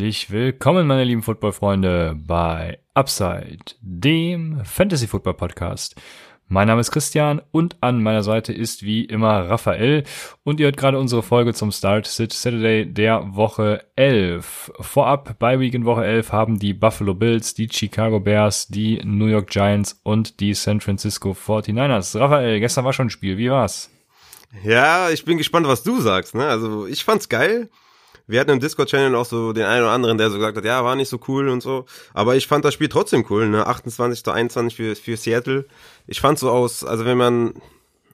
Herzlich willkommen, meine lieben Football-Freunde, bei Upside, dem Fantasy-Football-Podcast. Mein Name ist Christian und an meiner Seite ist wie immer Raphael und ihr hört gerade unsere Folge zum Start Sit Saturday der Woche 11. Vorab bei Week in Woche 11 haben die Buffalo Bills, die Chicago Bears, die New York Giants und die San Francisco 49ers. Raphael, gestern war schon ein Spiel, wie war's? Ja, ich bin gespannt, was du sagst. Ne? Also ich fand's geil wir hatten im Discord-Channel auch so den einen oder anderen, der so gesagt hat, ja, war nicht so cool und so. Aber ich fand das Spiel trotzdem cool, ne? 28 zu 21 für, für Seattle. Ich fand so aus, also wenn man,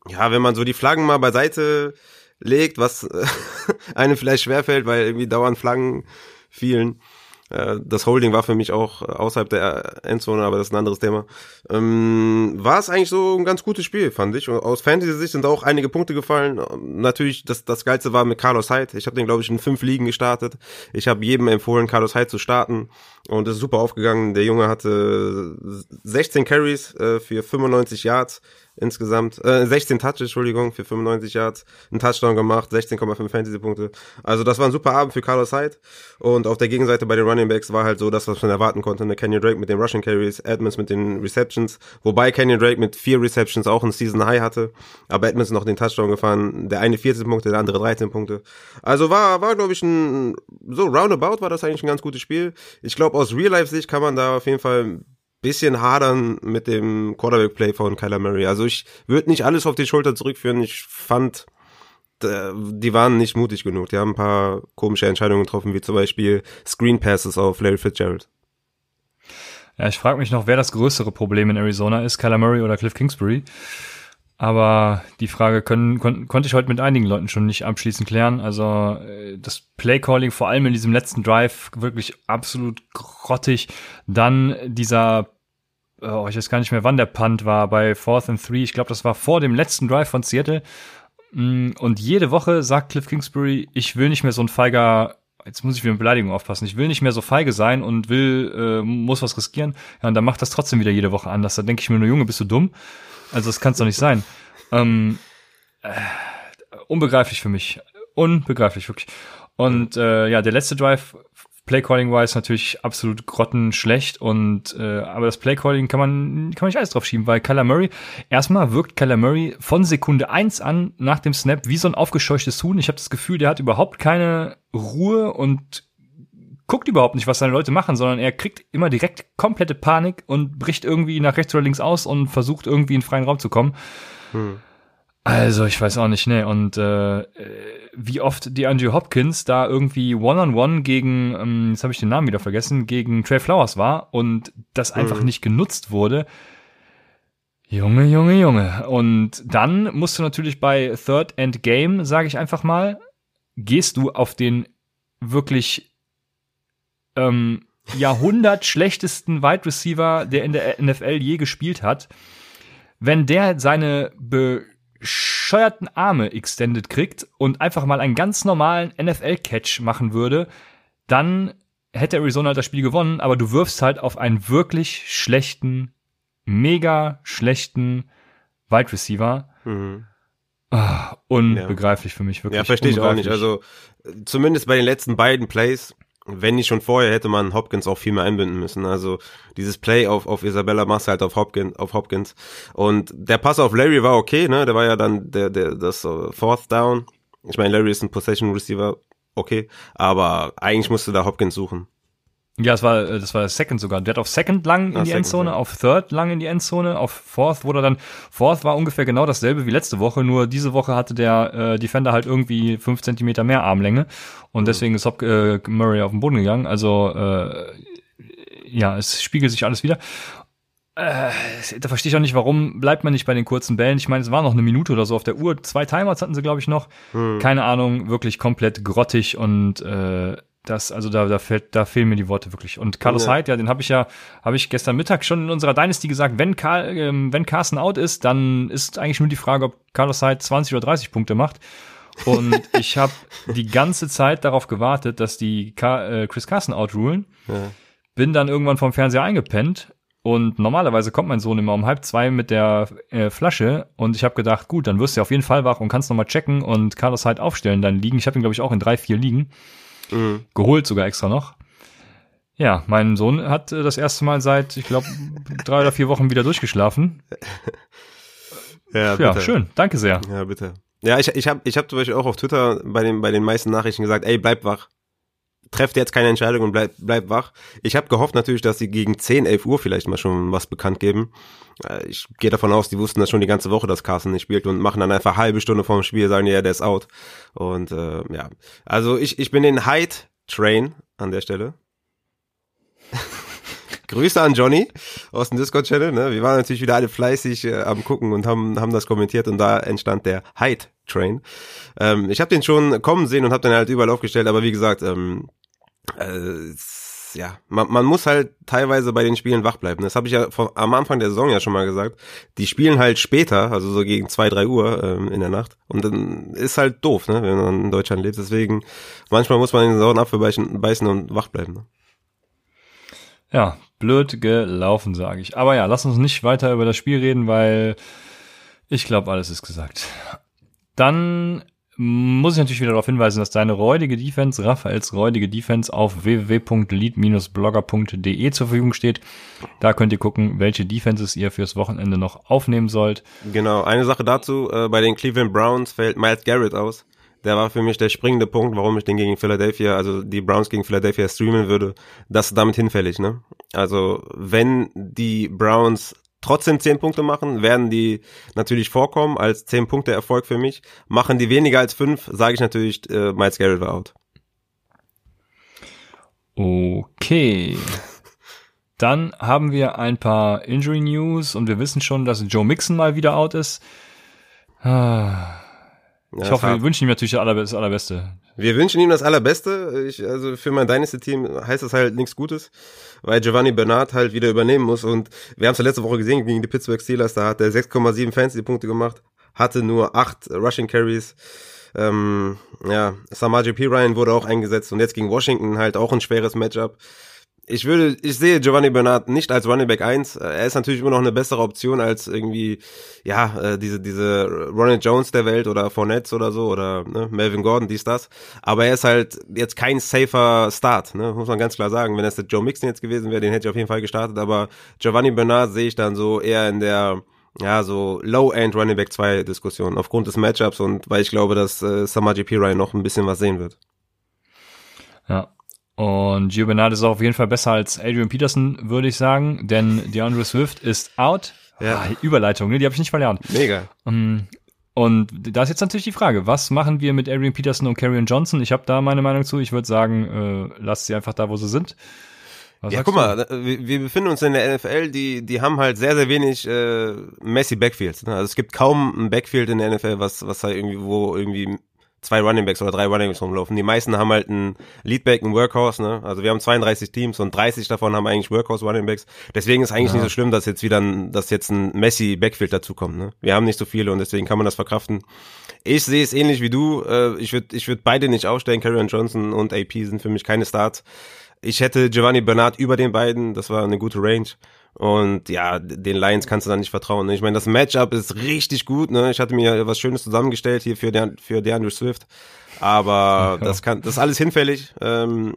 ja, wenn man so die Flaggen mal beiseite legt, was einem vielleicht schwerfällt, weil irgendwie dauernd Flaggen fielen, das Holding war für mich auch außerhalb der Endzone, aber das ist ein anderes Thema. Ähm, war es eigentlich so ein ganz gutes Spiel, fand ich. Und aus Fantasy-Sicht sind auch einige Punkte gefallen. Natürlich, das, das Geilste war mit Carlos Hyde. Ich habe den, glaube ich, in fünf Ligen gestartet. Ich habe jedem empfohlen, Carlos Hyde zu starten. Und das ist super aufgegangen. Der Junge hatte 16 Carries äh, für 95 Yards insgesamt, äh, 16 Touches, Entschuldigung, für 95 Yards, einen Touchdown gemacht, 16,5 Fantasy-Punkte. Also das war ein super Abend für Carlos Hyde. Und auf der Gegenseite bei den Running Backs war halt so das, was man erwarten konnte. Eine Kenyon Drake mit den Rushing Carries, Edmonds mit den Receptions, wobei Kenyon Drake mit vier Receptions auch ein Season High hatte, aber Edmonds noch den Touchdown gefahren. Der eine 14 Punkte, der andere 13 Punkte. Also war, war glaube ich ein, so roundabout war das eigentlich ein ganz gutes Spiel. Ich glaube aus Real-Life-Sicht kann man da auf jeden Fall bisschen hadern mit dem Quarterback-Play von Kyler Murray. Also ich würde nicht alles auf die Schulter zurückführen. Ich fand, die waren nicht mutig genug. Die haben ein paar komische Entscheidungen getroffen, wie zum Beispiel Screen Passes auf Larry Fitzgerald. Ja, ich frage mich noch, wer das größere Problem in Arizona ist, Kyler Murray oder Cliff Kingsbury. Aber die Frage können, kon konnte ich heute mit einigen Leuten schon nicht abschließend klären. Also äh, das Playcalling vor allem in diesem letzten Drive wirklich absolut grottig. Dann dieser oh, ich weiß gar nicht mehr, wann der Punt war, bei Fourth and Three. Ich glaube, das war vor dem letzten Drive von Seattle. Mm, und jede Woche sagt Cliff Kingsbury, ich will nicht mehr so ein feiger, jetzt muss ich wieder mit Beleidigung aufpassen, ich will nicht mehr so feige sein und will, äh, muss was riskieren. Ja, und dann macht das trotzdem wieder jede Woche anders. Da denke ich mir nur, Junge, bist du dumm? Also das kann es doch nicht sein. Ähm, äh, unbegreiflich für mich. Unbegreiflich, wirklich. Und äh, ja, der letzte Drive Playcalling-wise natürlich absolut grottenschlecht und äh, aber das Playcalling kann man kann man nicht alles drauf schieben, weil Kyler Murray erstmal wirkt Kyler Murray von Sekunde eins an nach dem Snap wie so ein aufgescheuchtes Huhn. Ich habe das Gefühl, der hat überhaupt keine Ruhe und guckt überhaupt nicht, was seine Leute machen, sondern er kriegt immer direkt komplette Panik und bricht irgendwie nach rechts oder links aus und versucht irgendwie in freien Raum zu kommen. Hm. Also, ich weiß auch nicht, ne. Und äh, wie oft die Andrew Hopkins da irgendwie One-on-One -on -one gegen, ähm, jetzt habe ich den Namen wieder vergessen, gegen Trey Flowers war und das einfach mhm. nicht genutzt wurde. Junge, Junge, Junge. Und dann musst du natürlich bei Third End Game, sage ich einfach mal, gehst du auf den wirklich ähm, Jahrhundert schlechtesten Wide Receiver, der in der NFL je gespielt hat. Wenn der seine Be bescheuerten Arme extended kriegt und einfach mal einen ganz normalen NFL-Catch machen würde, dann hätte Arizona das Spiel gewonnen, aber du wirfst halt auf einen wirklich schlechten, mega schlechten Wide Receiver. Mhm. Ah, unbegreiflich ja. für mich, wirklich. Ja, verstehe ich auch nicht. Also, zumindest bei den letzten beiden Plays wenn nicht schon vorher, hätte man Hopkins auch viel mehr einbinden müssen. Also dieses Play auf, auf Isabella machst halt auf Hopkins, auf Hopkins. Und der Pass auf Larry war okay, ne? Der war ja dann der, der, das uh, Fourth Down. Ich meine, Larry ist ein Possession Receiver, okay. Aber eigentlich musste da Hopkins suchen. Ja, das war, äh, das war Second sogar. Der hat auf Second lang in ah, die Second, Endzone, ja. auf Third lang in die Endzone, auf Fourth wurde dann, Fourth war ungefähr genau dasselbe wie letzte Woche, nur diese Woche hatte der äh, Defender halt irgendwie fünf Zentimeter mehr Armlänge und mhm. deswegen ist Hop äh, Murray auf den Boden gegangen. Also, äh, ja, es spiegelt sich alles wieder. Äh, da verstehe ich auch nicht, warum bleibt man nicht bei den kurzen Bällen. Ich meine, es war noch eine Minute oder so auf der Uhr. Zwei Timers hatten sie, glaube ich, noch. Mhm. Keine Ahnung, wirklich komplett grottig und äh, das, also da, da fällt, da fehlen mir die Worte wirklich. Und Carlos Ja. Hyde, ja, den habe ich ja, habe ich gestern Mittag schon in unserer Dynasty gesagt, wenn, Karl, ähm, wenn Carsten out ist, dann ist eigentlich nur die Frage, ob Carlos Hyde 20 oder 30 Punkte macht. Und ich habe die ganze Zeit darauf gewartet, dass die Ka äh, Chris Carson outrulen. Ja. Bin dann irgendwann vom Fernseher eingepennt. Und normalerweise kommt mein Sohn immer um halb zwei mit der äh, Flasche und ich habe gedacht, gut, dann wirst du auf jeden Fall wach und kannst nochmal checken und Carlos Hyde aufstellen, dann liegen. Ich habe ihn, glaube ich, auch in drei, vier liegen Mhm. geholt sogar extra noch. Ja, mein Sohn hat äh, das erste Mal seit, ich glaube, drei oder vier Wochen wieder durchgeschlafen. Ja, Ja, schön, danke sehr. Ja, bitte. Ja, ich, ich habe ich hab zum Beispiel auch auf Twitter bei den, bei den meisten Nachrichten gesagt, ey, bleib wach. Trefft jetzt keine Entscheidung und bleib, bleib wach. Ich habe gehofft natürlich, dass sie gegen 10, 11 Uhr vielleicht mal schon was bekannt geben. Äh, Ich gehe davon aus, die wussten das schon die ganze Woche, dass Carsten nicht spielt und machen dann einfach halbe Stunde vorm Spiel, sagen, ja, der ist out. Und äh, ja, also ich, ich bin den Hyde-Train an der Stelle. Grüße an Johnny aus dem Discord-Channel. Ne? Wir waren natürlich wieder alle fleißig äh, am gucken und haben, haben das kommentiert und da entstand der Hyde-Train. Ähm, ich habe den schon kommen sehen und habe den halt überall aufgestellt, aber wie gesagt, ähm, äh, ja, man, man muss halt teilweise bei den Spielen wach bleiben. Das habe ich ja vom, am Anfang der Saison ja schon mal gesagt. Die spielen halt später, also so gegen zwei, drei Uhr ähm, in der Nacht. Und dann ist halt doof, ne, wenn man in Deutschland lebt. Deswegen, manchmal muss man den sauren Apfel beißen und wach bleiben. Ne? Ja, blöd gelaufen, sage ich. Aber ja, lass uns nicht weiter über das Spiel reden, weil ich glaube, alles ist gesagt. Dann muss ich natürlich wieder darauf hinweisen, dass deine räudige Defense, Raphaels räudige Defense auf www.lead-blogger.de zur Verfügung steht. Da könnt ihr gucken, welche Defenses ihr fürs Wochenende noch aufnehmen sollt. Genau, eine Sache dazu, äh, bei den Cleveland Browns fällt Miles Garrett aus. Der war für mich der springende Punkt, warum ich den gegen Philadelphia, also die Browns gegen Philadelphia streamen würde. Das ist damit hinfällig, ne? Also, wenn die Browns trotzdem 10 Punkte machen, werden die natürlich vorkommen als 10 Punkte Erfolg für mich. Machen die weniger als 5, sage ich natürlich, äh, Miles Garrett war out. Okay. Dann haben wir ein paar Injury News und wir wissen schon, dass Joe Mixon mal wieder out ist. Ah, Ja, Ich hoffe, wir wünschen ihm natürlich das Allerbe- das Allerbeste. Wir wünschen ihm das Allerbeste. Ich, also für mein Dynasty-Team heißt das halt nichts Gutes, weil Giovanni Bernard halt wieder übernehmen muss. Und wir haben es ja letzte Woche gesehen gegen die Pittsburgh Steelers. Da hat er 6,7 Fantasy-Punkte gemacht, hatte nur 8 Rushing Carries. Ähm, ja, Samaje P. Ryan wurde auch eingesetzt und jetzt gegen Washington halt auch ein schweres Matchup. Ich würde, ich sehe Giovanni Bernard nicht als Running Back 1. Er ist natürlich immer noch eine bessere Option als irgendwie, ja, äh, diese, diese Ronald Jones der Welt oder Fournette oder so oder ne, Melvin Gordon, dies, das. Aber er ist halt jetzt kein safer Start, ne, muss man ganz klar sagen. Wenn das der Joe Mixon jetzt gewesen wäre, den hätte ich auf jeden Fall gestartet. Aber Giovanni Bernard sehe ich dann so eher in der, ja, so Low-End Running Back 2 Diskussion aufgrund des Matchups und weil ich glaube, dass äh, Samaji. Ryan noch ein bisschen was sehen wird. Ja. Und Gio Bernard ist auch auf jeden Fall besser als Adrian Peterson, würde ich sagen, denn DeAndre Swift ist out. Ja. Ah, Überleitung, ne? die habe ich nicht verlernt. Mega. Um, Und da ist jetzt natürlich die Frage, was machen wir mit Adrian Peterson und Karrion Johnson? Ich habe da meine Meinung zu. Ich würde sagen, äh, lasst sie einfach da, wo sie sind. Was Ja, guck du? mal, wir, wir befinden uns in der NFL, die, die haben halt sehr, sehr wenig äh, messy Backfields. Ne? Also es gibt kaum ein Backfield in der NFL, was, was halt irgendwie, wo irgendwie zwei Runningbacks oder drei Runningbacks rumlaufen. Die meisten haben halt einen Leadback, einen Workhorse, ne? Also wir haben 32 Teams und 30 davon haben eigentlich Workhorse Runningbacks. Deswegen ist eigentlich Ja. nicht so schlimm, dass jetzt wieder ein, dass jetzt ein Messi Backfield dazukommt, ne? Wir haben nicht so viele und deswegen kann man das verkraften. Ich sehe es ähnlich wie du. Äh, ich würde ich würd beide nicht aufstellen. Karrion Johnson und AP sind für mich keine Starts. Ich hätte Giovanni Bernard über den beiden. Das war eine gute Range. Und ja, den Lions kannst du dann nicht vertrauen. ne? Ich meine, das Matchup ist richtig gut. Ne? Ich hatte mir was Schönes zusammengestellt hier für, der, für DeAndre Swift. Aber das kann, das ist alles hinfällig. Ähm,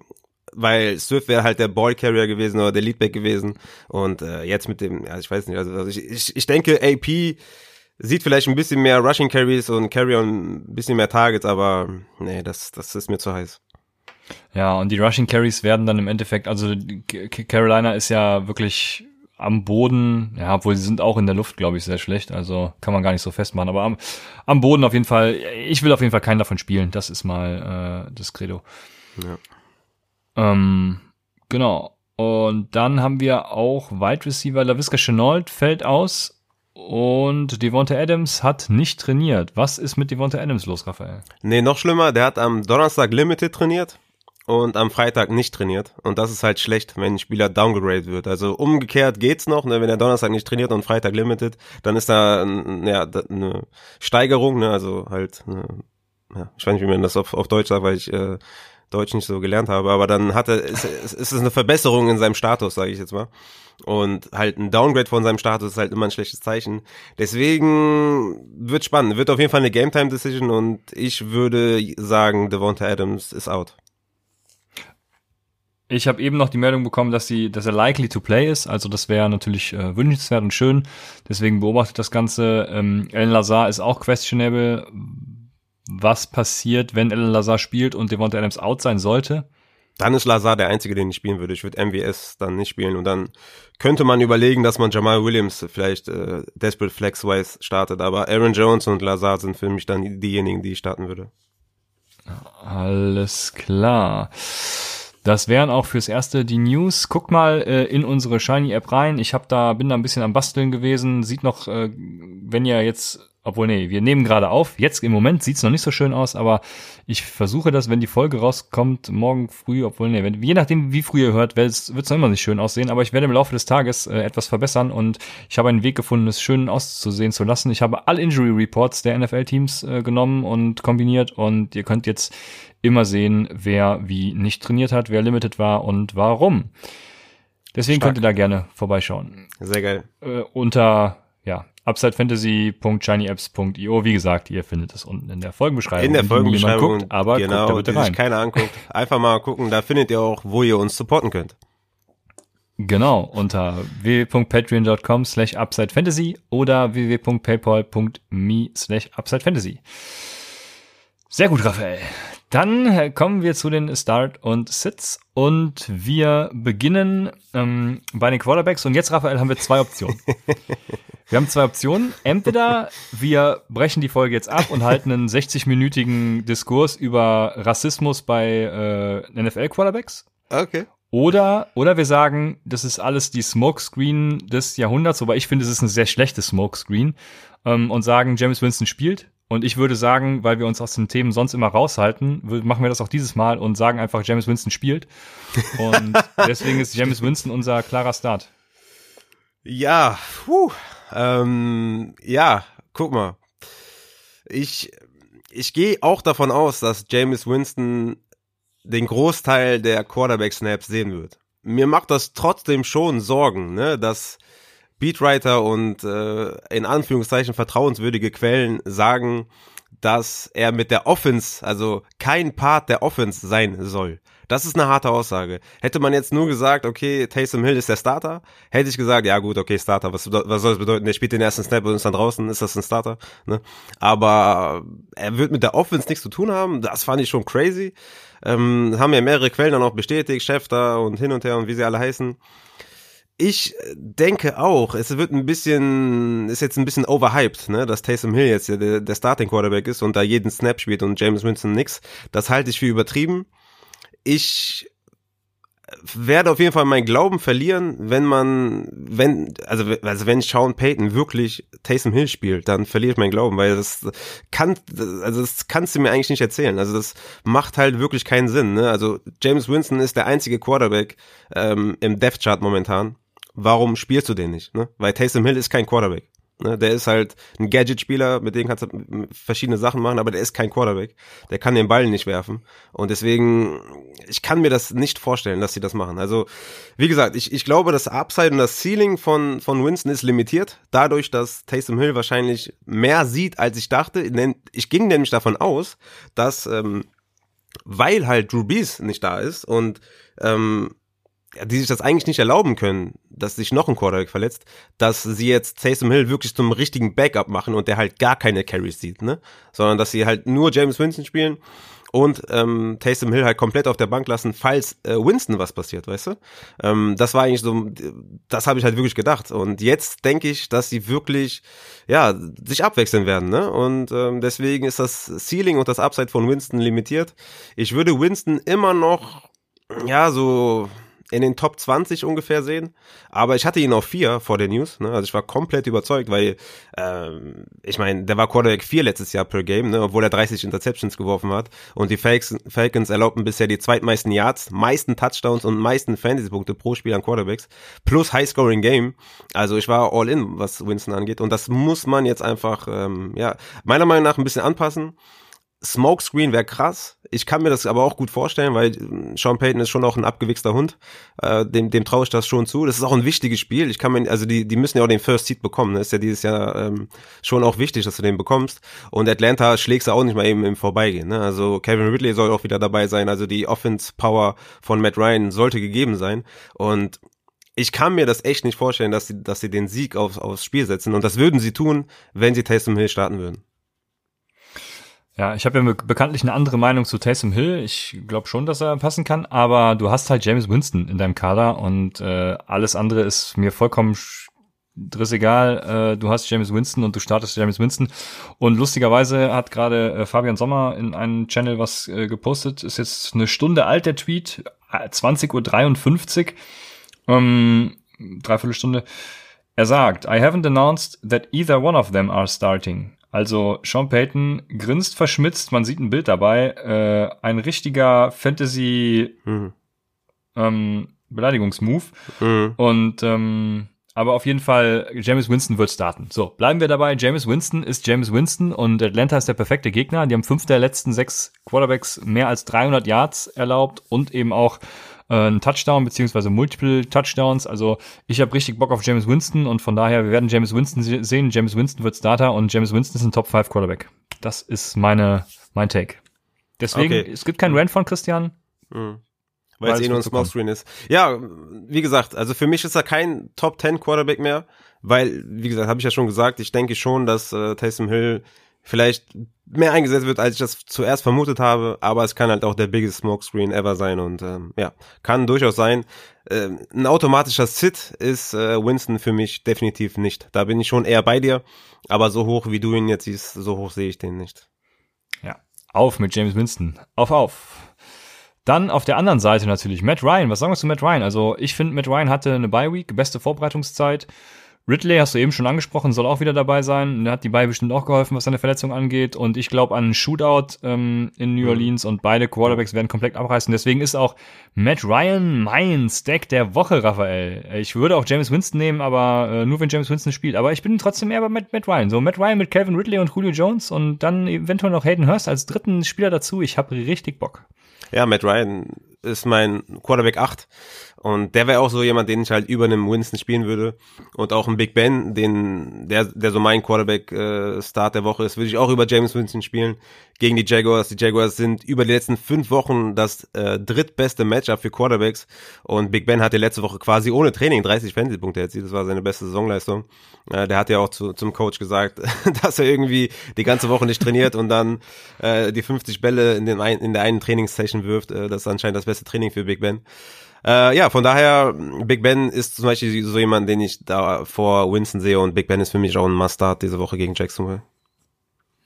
weil Swift wäre halt der Ballcarrier gewesen oder der Leadback gewesen. Und äh, jetzt mit dem, ja, ich weiß nicht, also, also ich, ich, ich denke, AP sieht vielleicht ein bisschen mehr Rushing Carries und Carrion ein bisschen mehr Targets, aber nee, das, das ist mir zu heiß. Ja, und die Rushing Carries werden dann im Endeffekt, also Carolina ist ja wirklich am Boden, ja, obwohl sie sind auch in der Luft, glaube ich, sehr schlecht, also kann man gar nicht so festmachen, aber am, am Boden auf jeden Fall, ich will auf jeden Fall keinen davon spielen, das ist mal äh, das Credo. Ja. Ähm, genau. Und dann haben wir auch Wide Receiver LaVisca Chenault fällt aus und Devonta Adams hat nicht trainiert. Was ist mit Devonta Adams los, Raphael? Nee, noch schlimmer, der hat am Donnerstag Limited trainiert und am Freitag nicht trainiert. Und das ist halt schlecht, wenn ein Spieler downgegradet wird. Also umgekehrt geht's noch, ne? wenn er Donnerstag nicht trainiert und Freitag limited, dann ist da ja, eine Steigerung, ne? also halt, ne, ja, ich weiß nicht, wie man das auf, auf Deutsch sagt, weil ich äh, Deutsch nicht so gelernt habe, aber dann hat er, ist, ist, ist es eine Verbesserung in seinem Status, sage ich jetzt mal. Und halt ein Downgrade von seinem Status ist halt immer ein schlechtes Zeichen. Deswegen wird spannend. Wird auf jeden Fall eine Game Time Decision und ich würde sagen, Devonta Adams ist out. Ich habe eben noch die Meldung bekommen, dass sie, dass er likely to play ist. Also das wäre natürlich äh, wünschenswert und schön. Deswegen beobachtet das Ganze. Ähm, Alan Lazar ist auch questionable. Was passiert, wenn Alan Lazar spielt und Devonta Adams out sein sollte? Dann ist Lazar der Einzige, den ich spielen würde. Ich würde MWS dann nicht spielen. Und dann könnte man überlegen, dass man Jamal Williams vielleicht äh, Desperate Flex-wise startet. Aber Aaron Jones und Lazar sind für mich dann diejenigen, die ich starten würde. Alles klar. Das wären auch fürs erste die News. Guckt mal äh, in unsere Shiny App rein. Ich hab da bin da ein bisschen am basteln gewesen. Sieht noch, äh, wenn ihr jetzt obwohl, nee, wir nehmen gerade auf. Jetzt im Moment sieht's noch nicht so schön aus, aber ich versuche das, wenn die Folge rauskommt, morgen früh, obwohl, nee, wenn, je nachdem, wie früh ihr hört, wird's noch immer nicht schön aussehen, aber ich werde im Laufe des Tages äh, etwas verbessern und ich habe einen Weg gefunden, es schön auszusehen zu lassen. Ich habe alle Injury Reports der NFL-Teams äh, genommen und kombiniert und ihr könnt jetzt immer sehen, wer wie nicht trainiert hat, wer limited war und warum. Deswegen Stark. könnt ihr da gerne vorbeischauen. Sehr geil. Äh, unter ja, upsidefantasy.shinyapps.io. Wie gesagt, ihr findet es unten in der Folgenbeschreibung. In der Folgenbeschreibung, guckt, aber genau, guckt da bitte rein. sich keiner anguckt. Einfach mal gucken, da findet ihr auch, wo ihr uns supporten könnt. Genau, unter www.patreon.com slash upsidefantasy oder www.paypal.me slash upsidefantasy. Sehr gut, Raphael. Dann äh, kommen wir zu den Start und Sits und wir beginnen ähm, bei den Quarterbacks und jetzt, Raphael, haben wir zwei Optionen. wir haben zwei Optionen. Entweder wir brechen die Folge jetzt ab und halten einen 60-minütigen Diskurs über Rassismus bei äh, NFL-Quarterbacks. Okay. Oder, oder wir sagen, das ist alles die Smokescreen des Jahrhunderts, wobei ich finde, es ist ein sehr schlechtes Smokescreen, ähm, und sagen, James Winston spielt und ich würde sagen, weil wir uns aus den Themen sonst immer raushalten, machen wir das auch dieses Mal und sagen einfach, James Winston spielt. Und deswegen ist James Winston unser klarer Start. Ja, puh, ähm, ja, guck mal. Ich, ich gehe auch davon aus, dass James Winston den Großteil der Quarterback-Snaps sehen wird. Mir macht das trotzdem schon Sorgen, ne, dass Beatwriter und äh, in Anführungszeichen vertrauenswürdige Quellen sagen, dass er mit der Offense, also kein Part der Offense sein soll. Das ist eine harte Aussage. Hätte man jetzt nur gesagt, okay, Taysom Hill ist der Starter, hätte ich gesagt, ja gut, okay, Starter, was, was soll das bedeuten? Der spielt den ersten Snap und ist dann draußen, ist das ein Starter? Ne? Aber er wird mit der Offense nichts zu tun haben, das fand ich schon crazy. Ähm, haben ja mehrere Quellen dann auch bestätigt, Schäfter und hin und her und wie sie alle heißen. Ich denke auch, es wird ein bisschen, ist jetzt ein bisschen overhyped, ne, dass Taysom Hill jetzt der, der Starting Quarterback ist und da jeden Snap spielt und James Winston nix. Das halte ich für übertrieben. Ich werde auf jeden Fall meinen Glauben verlieren, wenn man, wenn, also, also wenn Sean Payton wirklich Taysom Hill spielt, dann verliere ich meinen Glauben, weil das kann, also das kannst du mir eigentlich nicht erzählen. Also das macht halt wirklich keinen Sinn. Ne? Also James Winston ist der einzige Quarterback ähm, im Death Chart momentan, warum spielst du den nicht? Ne? Weil Taysom Hill ist kein Quarterback. Ne? Der ist halt ein Gadget-Spieler, mit dem kannst du verschiedene Sachen machen, aber der ist kein Quarterback. Der kann den Ball nicht werfen. Und deswegen, ich kann mir das nicht vorstellen, dass sie das machen. Also, wie gesagt, ich, ich glaube, das Upside und das Ceiling von, von Winston ist limitiert. Dadurch, dass Taysom Hill wahrscheinlich mehr sieht, als ich dachte. Ich ging nämlich davon aus, dass, ähm, weil halt Drew Brees nicht da ist und ähm, die sich das eigentlich nicht erlauben können, dass sich noch ein Quarterback verletzt, dass sie jetzt Taysom Hill wirklich zum richtigen Backup machen und der halt gar keine Carries sieht, ne? Sondern dass sie halt nur James Winston spielen und ähm, Taysom Hill halt komplett auf der Bank lassen, falls äh, Winston was passiert, weißt du? Ähm, das war eigentlich so, das habe ich halt wirklich gedacht. Und jetzt denke ich, dass sie wirklich, ja, sich abwechseln werden, ne? Und ähm, deswegen ist das Ceiling und das Upside von Winston limitiert. Ich würde Winston immer noch, ja, so in den Top 20 ungefähr sehen. Aber ich hatte ihn auf vier vor der News. Ne? Also ich war komplett überzeugt, weil ähm, ich meine, der war Quarterback 4 letztes Jahr per Game, ne? obwohl er 30 Interceptions geworfen hat. Und die Falcons erlaubten bisher die zweitmeisten Yards, meisten Touchdowns und meisten Fantasy-Punkte pro Spiel an Quarterbacks. Plus High-Scoring-Game. Also ich war all in, was Winston angeht. Und das muss man jetzt einfach, ähm, ja, meiner Meinung nach ein bisschen anpassen. Smokescreen wäre krass. Ich kann mir das aber auch gut vorstellen, weil Sean Payton ist schon auch ein abgewichster Hund. Äh, dem dem traue ich das schon zu. Das ist auch ein wichtiges Spiel. Ich kann mir, also die, die müssen ja auch den First Seed bekommen. Das ist ja dieses Jahr ähm, schon auch wichtig, dass du den bekommst. Und Atlanta schlägst du auch nicht mal eben im Vorbeigehen. Ne? Also Kevin Ridley soll auch wieder dabei sein. Also die Offense Power von Matt Ryan sollte gegeben sein. Und ich kann mir das echt nicht vorstellen, dass sie, dass sie den Sieg aufs, aufs Spiel setzen. Und das würden sie tun, wenn sie Taysom Hill starten würden. Ja, ich habe ja bekanntlich eine andere Meinung zu Taysom Hill. Ich glaube schon, dass er passen kann, aber du hast halt James Winston in deinem Kader und äh, alles andere ist mir vollkommen egal. Äh, du hast James Winston und du startest James Winston. Und lustigerweise hat gerade äh, Fabian Sommer in einem Channel was äh, gepostet. Ist jetzt eine Stunde alt, der Tweet. 20.53 Uhr. Ähm, dreiviertel Stunde. Er sagt, I haven't announced that either one of them are starting. Also Sean Payton grinst verschmitzt, man sieht ein Bild dabei, äh, ein richtiger Fantasy mhm. ähm, Beleidigungsmove. Mhm. Und ähm, aber auf jeden Fall, James Winston wird starten. So, bleiben wir dabei. James Winston ist James Winston und Atlanta ist der perfekte Gegner. Die haben fünf der letzten sechs Quarterbacks mehr als 300 Yards erlaubt und eben auch äh, einen Touchdown beziehungsweise Multiple Touchdowns. Also ich habe richtig Bock auf James Winston und von daher, wir werden James Winston sehen. James Winston wird Starter und James Winston ist ein Top 5 Quarterback. Das ist meine, mein Take. Deswegen, okay. es gibt keinen Rant von Christian. Mhm. Weil, es eh nur ein Smokescreen ist. Ja, wie gesagt, also für mich ist er kein Top 10 Quarterback mehr, weil, wie gesagt, habe ich ja schon gesagt, ich denke schon, dass äh, Taysom Hill vielleicht mehr eingesetzt wird, als ich das zuerst vermutet habe, aber es kann halt auch der biggest Smokescreen ever sein und ähm, ja, kann durchaus sein. Ähm, ein automatischer Sit ist äh, Winston für mich definitiv nicht. Da bin ich schon eher bei dir, aber so hoch wie du ihn jetzt siehst, so hoch sehe ich den nicht. Ja, auf mit James Winston. Auf, auf. Dann auf der anderen Seite natürlich Matt Ryan. Was sagen wir zu Matt Ryan? Also ich finde, Matt Ryan hatte eine Bye Week, beste Vorbereitungszeit. Ridley hast du eben schon angesprochen, soll auch wieder dabei sein. Der hat die Bye bestimmt auch geholfen, was seine Verletzung angeht. Und ich glaube an einen Shootout ähm, in New mhm. Orleans und beide Quarterbacks werden komplett abreißen. Deswegen ist auch Matt Ryan mein Stack der Woche, Raphael. Ich würde auch James Winston nehmen, aber äh, nur wenn James Winston spielt. Aber ich bin trotzdem eher bei Matt, Matt Ryan. So Matt Ryan mit Calvin Ridley und Julio Jones und dann eventuell noch Hayden Hurst als dritten Spieler dazu. Ich habe richtig Bock. Ja, Matt Ryan ist mein Quarterback 8 und der wäre auch so jemand, den ich halt über einem Winston spielen würde. Und auch ein Big Ben, den, der, der so mein Quarterback-Start äh, der Woche ist, würde ich auch über James Winston spielen. Gegen die Jaguars. Die Jaguars sind über die letzten fünf Wochen das äh, drittbeste Matchup für Quarterbacks. Und Big Ben hatte letzte Woche quasi ohne Training 30 Fantasy-Punkte erzielt. Das war seine beste Saisonleistung. Äh, der hat ja auch zu, zum Coach gesagt, dass er irgendwie die ganze Woche nicht trainiert und dann äh, die 50 Bälle in, den ein, in der einen Trainingssession wirft. Äh, das ist anscheinend das beste Training für Big Ben. Äh, ja, von daher, Big Ben ist zum Beispiel so jemand, den ich da vor Winston sehe und Big Ben ist für mich auch ein Must-Start diese Woche gegen Jacksonville.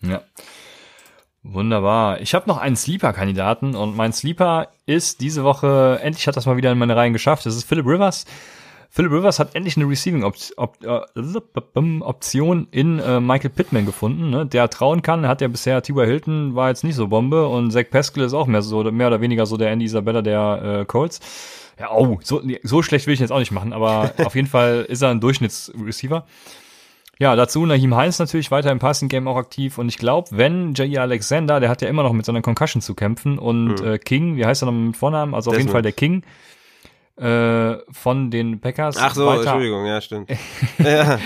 Ja. Wunderbar. Ich habe noch einen Sleeper-Kandidaten und mein Sleeper ist diese Woche, endlich hat das mal wieder in meine Reihen geschafft. Das ist Philip Rivers. Philip Rivers hat endlich eine Receiving-Option äh, in äh, Michael Pittman gefunden, ne? der trauen kann. Hat ja bisher T.Y. Hilton war jetzt nicht so Bombe und Zach Pascal ist auch mehr so mehr oder weniger so der Andy Isabella der äh, Colts. Ja, oh, so, so schlecht will ich jetzt auch nicht machen, aber auf jeden Fall ist er ein Durchschnittsreceiver. Ja, dazu Nahim Heinz natürlich weiter im Passing Game auch aktiv und ich glaube, wenn J.E. Alexander, der hat ja immer noch mit seiner Concussion zu kämpfen und mhm. äh, King, wie heißt er noch mit Vornamen? Also auf Desmond. jeden Fall der King äh, von den Packers. Ach so, weiter. Entschuldigung, ja, stimmt. ja.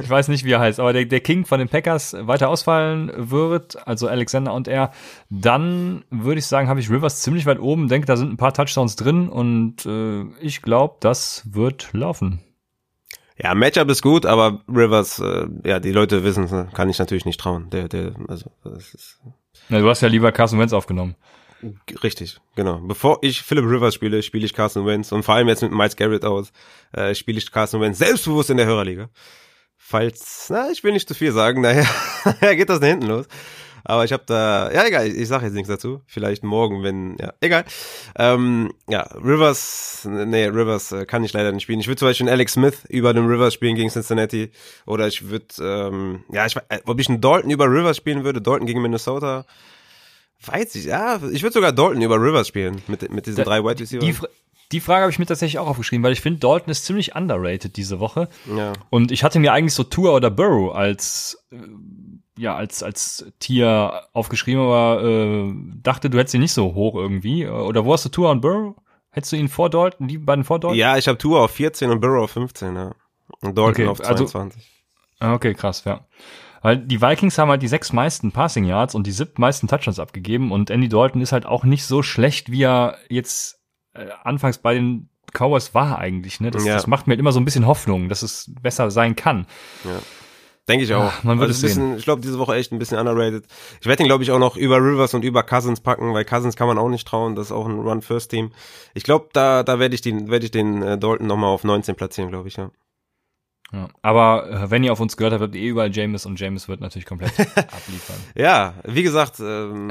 ich weiß nicht, wie er heißt, aber der, der King von den Packers weiter ausfallen wird, also Alexander und er, dann würde ich sagen, habe ich Rivers ziemlich weit oben, denke, da sind ein paar Touchdowns drin und äh, ich glaube, das wird laufen. Ja, Matchup ist gut, aber Rivers, äh, ja, die Leute wissen, kann ich natürlich nicht trauen. Der, der, also, das ist. Ja, du hast ja lieber Carson Wentz aufgenommen. Richtig, genau. Bevor ich Philip Rivers spiele, spiele ich Carson Wentz und vor allem jetzt mit Miles Garrett aus, äh, spiele ich Carson Wentz selbstbewusst in der Hörerliga. Falls, na, ich will nicht zu viel sagen, daher, geht das da hinten los. Aber ich habe da, ja egal, ich, ich sage jetzt nichts dazu. Vielleicht morgen, wenn, ja, egal. Ähm, ja, Rivers, nee, Rivers äh, kann ich leider nicht spielen. Ich würde zum Beispiel einen Alex Smith über den Rivers spielen gegen Cincinnati. Oder ich würde, ähm, ja, ich, äh, ob ich einen Dalton über Rivers spielen würde, Dalton gegen Minnesota. Weiß ich, ja, ich würde sogar Dalton über Rivers spielen mit, mit diesen Da- drei Wide Receivers. Die, die Frage habe ich mir tatsächlich auch aufgeschrieben, weil ich finde, Dalton ist ziemlich underrated diese Woche. Ja. Und ich hatte mir eigentlich so Tour oder Burrow als äh, ja als als Tier aufgeschrieben, aber äh, dachte, du hättest ihn nicht so hoch irgendwie. Oder wo hast du Tour und Burrow? Hättest du ihn vor Dalton, die beiden vor Dalton? Ja, ich habe Tour auf 14 und Burrow auf 15, ja. Und Dalton Okay, auf also- 22. Ah, Okay, krass, ja. Weil die Vikings haben halt die sechs meisten Passing Yards und die siebten meisten Touchdowns abgegeben und Andy Dalton ist halt auch nicht so schlecht, wie er jetzt äh, anfangs bei den Cowboys war eigentlich. Ne? Das, Ja. das macht mir halt immer so ein bisschen Hoffnung, dass es besser sein kann. Denke ich auch. Ah, man wird Also es bisschen, Ich glaube, diese Woche echt ein bisschen underrated. Ich werde ihn, glaube ich, auch noch über Rivers und über Cousins packen, weil Cousins kann man auch nicht trauen. Das ist auch ein Run-First-Team. Ich glaube, da, da werde ich den, werde ich den äh, Dalton nochmal auf 19 platzieren, glaube ich, ja. Ja. Aber äh, wenn ihr auf uns gehört habt, habt ihr eh überall James und James wird natürlich komplett abliefern. Ja, wie gesagt, ähm,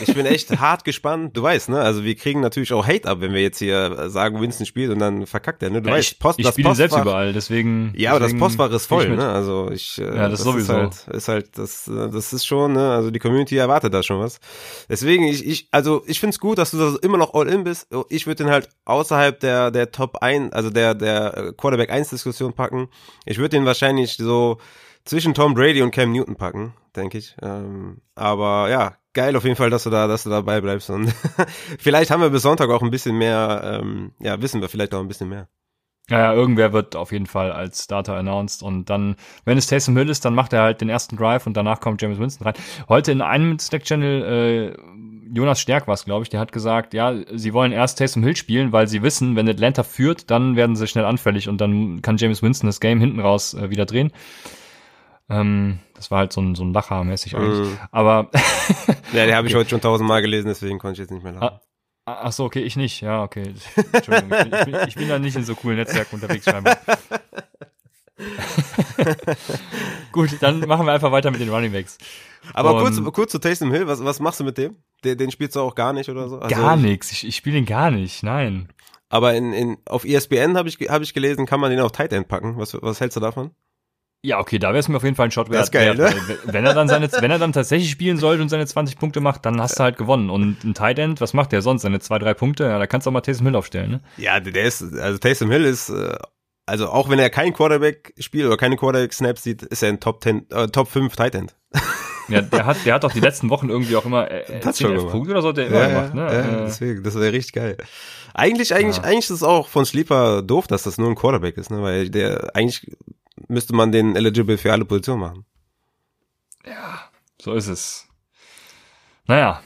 ich bin echt hart gespannt. Du weißt, ne? Also wir kriegen natürlich auch Hate ab, wenn wir jetzt hier sagen, Winston spielt und dann verkackt er, ne? Du Ja, weißt, ich Post, ich das spiele selbst überall, deswegen. Ja, aber das deswegen Postfach ist voll, ne? Also ich, äh, Ja, das sowieso. Ist halt, ist halt das, äh, das ist schon, ne? Also die Community erwartet da schon was. Deswegen, ich, ich, also ich find's gut, dass du da immer noch all in bist. Ich würde den halt außerhalb der, der Top 1, also der, der äh, Quarterback 1 Diskussion packen. Ich würde den wahrscheinlich so zwischen Tom Brady und Cam Newton packen, denke ich. Ähm, aber ja, geil auf jeden Fall, dass du da, dass du dabei bleibst. Und vielleicht haben wir bis Sonntag auch ein bisschen mehr, ähm, ja, wissen wir vielleicht auch ein bisschen mehr. Ja, ja, irgendwer wird auf jeden Fall als Starter announced und dann, wenn es Taysom Hill ist, dann macht er halt den ersten Drive und danach kommt James Winston rein. Heute in einem Slack-Channel, äh, Jonas Stärk war es, glaube ich, der hat gesagt, ja, sie wollen erst Taysom Hill spielen, weil sie wissen, wenn Atlanta führt, dann werden sie schnell anfällig und dann kann James Winston das Game hinten raus äh, wieder drehen. Ähm, das war halt so ein, so ein Lacher mäßig eigentlich. Mhm. Aber, Ja, den habe ich heute schon tausendmal gelesen, deswegen konnte ich jetzt nicht mehr lachen. Ah, ach so, okay, ich nicht. Ja, okay. Entschuldigung, ich bin, ich bin, ich bin da nicht in so coolen Netzwerken unterwegs scheinbar. Gut, dann machen wir einfach weiter mit den Running Backs. Aber Und- kurz, kurz zu Taysom Hill, was, was machst du mit dem? Den, den spielst du auch gar nicht oder so? Also, gar nichts. Ich, ich spiele den gar nicht. Nein. Aber in, in, auf ESPN habe ich, hab ich gelesen, kann man den auf Tight End packen. Was, was hältst du davon? Ja, okay, da wäre es mir auf jeden Fall ein Shot wert. Das ist geil, wert, ne? Wenn er dann seine, wenn er dann tatsächlich spielen sollte und seine 20 Punkte macht, dann hast du halt gewonnen. Und ein Tight End, was macht der sonst? Seine zwei, drei Punkte? Ja, da kannst du auch mal Taysom Hill aufstellen, ne? Ja, der ist, also Taysom Hill ist, äh, also auch wenn er kein Quarterback spielt oder keine Quarterback Snaps sieht, ist er ein Top 10, äh, Top 5 Tight End. Ja, der hat, der hat doch die letzten Wochen irgendwie auch immer äh, äh, Touchdown 10, 11 gemacht. Punkte oder so, der immer gemacht, ne? ja, Äh, deswegen, das wäre richtig geil. Eigentlich, eigentlich, Ja. eigentlich ist es auch von Sleeper doof, dass das nur ein Quarterback ist, ne? Weil der, eigentlich müsste man den eligible für alle Positionen machen. So ist es. Naja.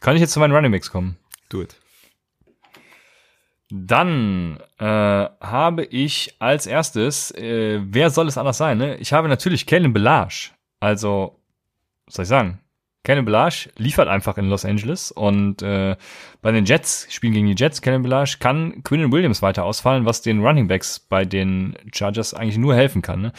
Kann ich jetzt zu meinen Running Backs kommen? Do it. Dann äh, habe ich als erstes, äh, wer soll es anders sein? Ne? Ich habe natürlich Kellen Belage. Also, soll ich sagen? Kellen Belage liefert einfach in Los Angeles und äh, bei den Jets, spielen gegen die Jets, Kellen Belage kann Quinnen Williams weiter ausfallen, was den Running Backs bei den Chargers eigentlich nur helfen kann. Ne?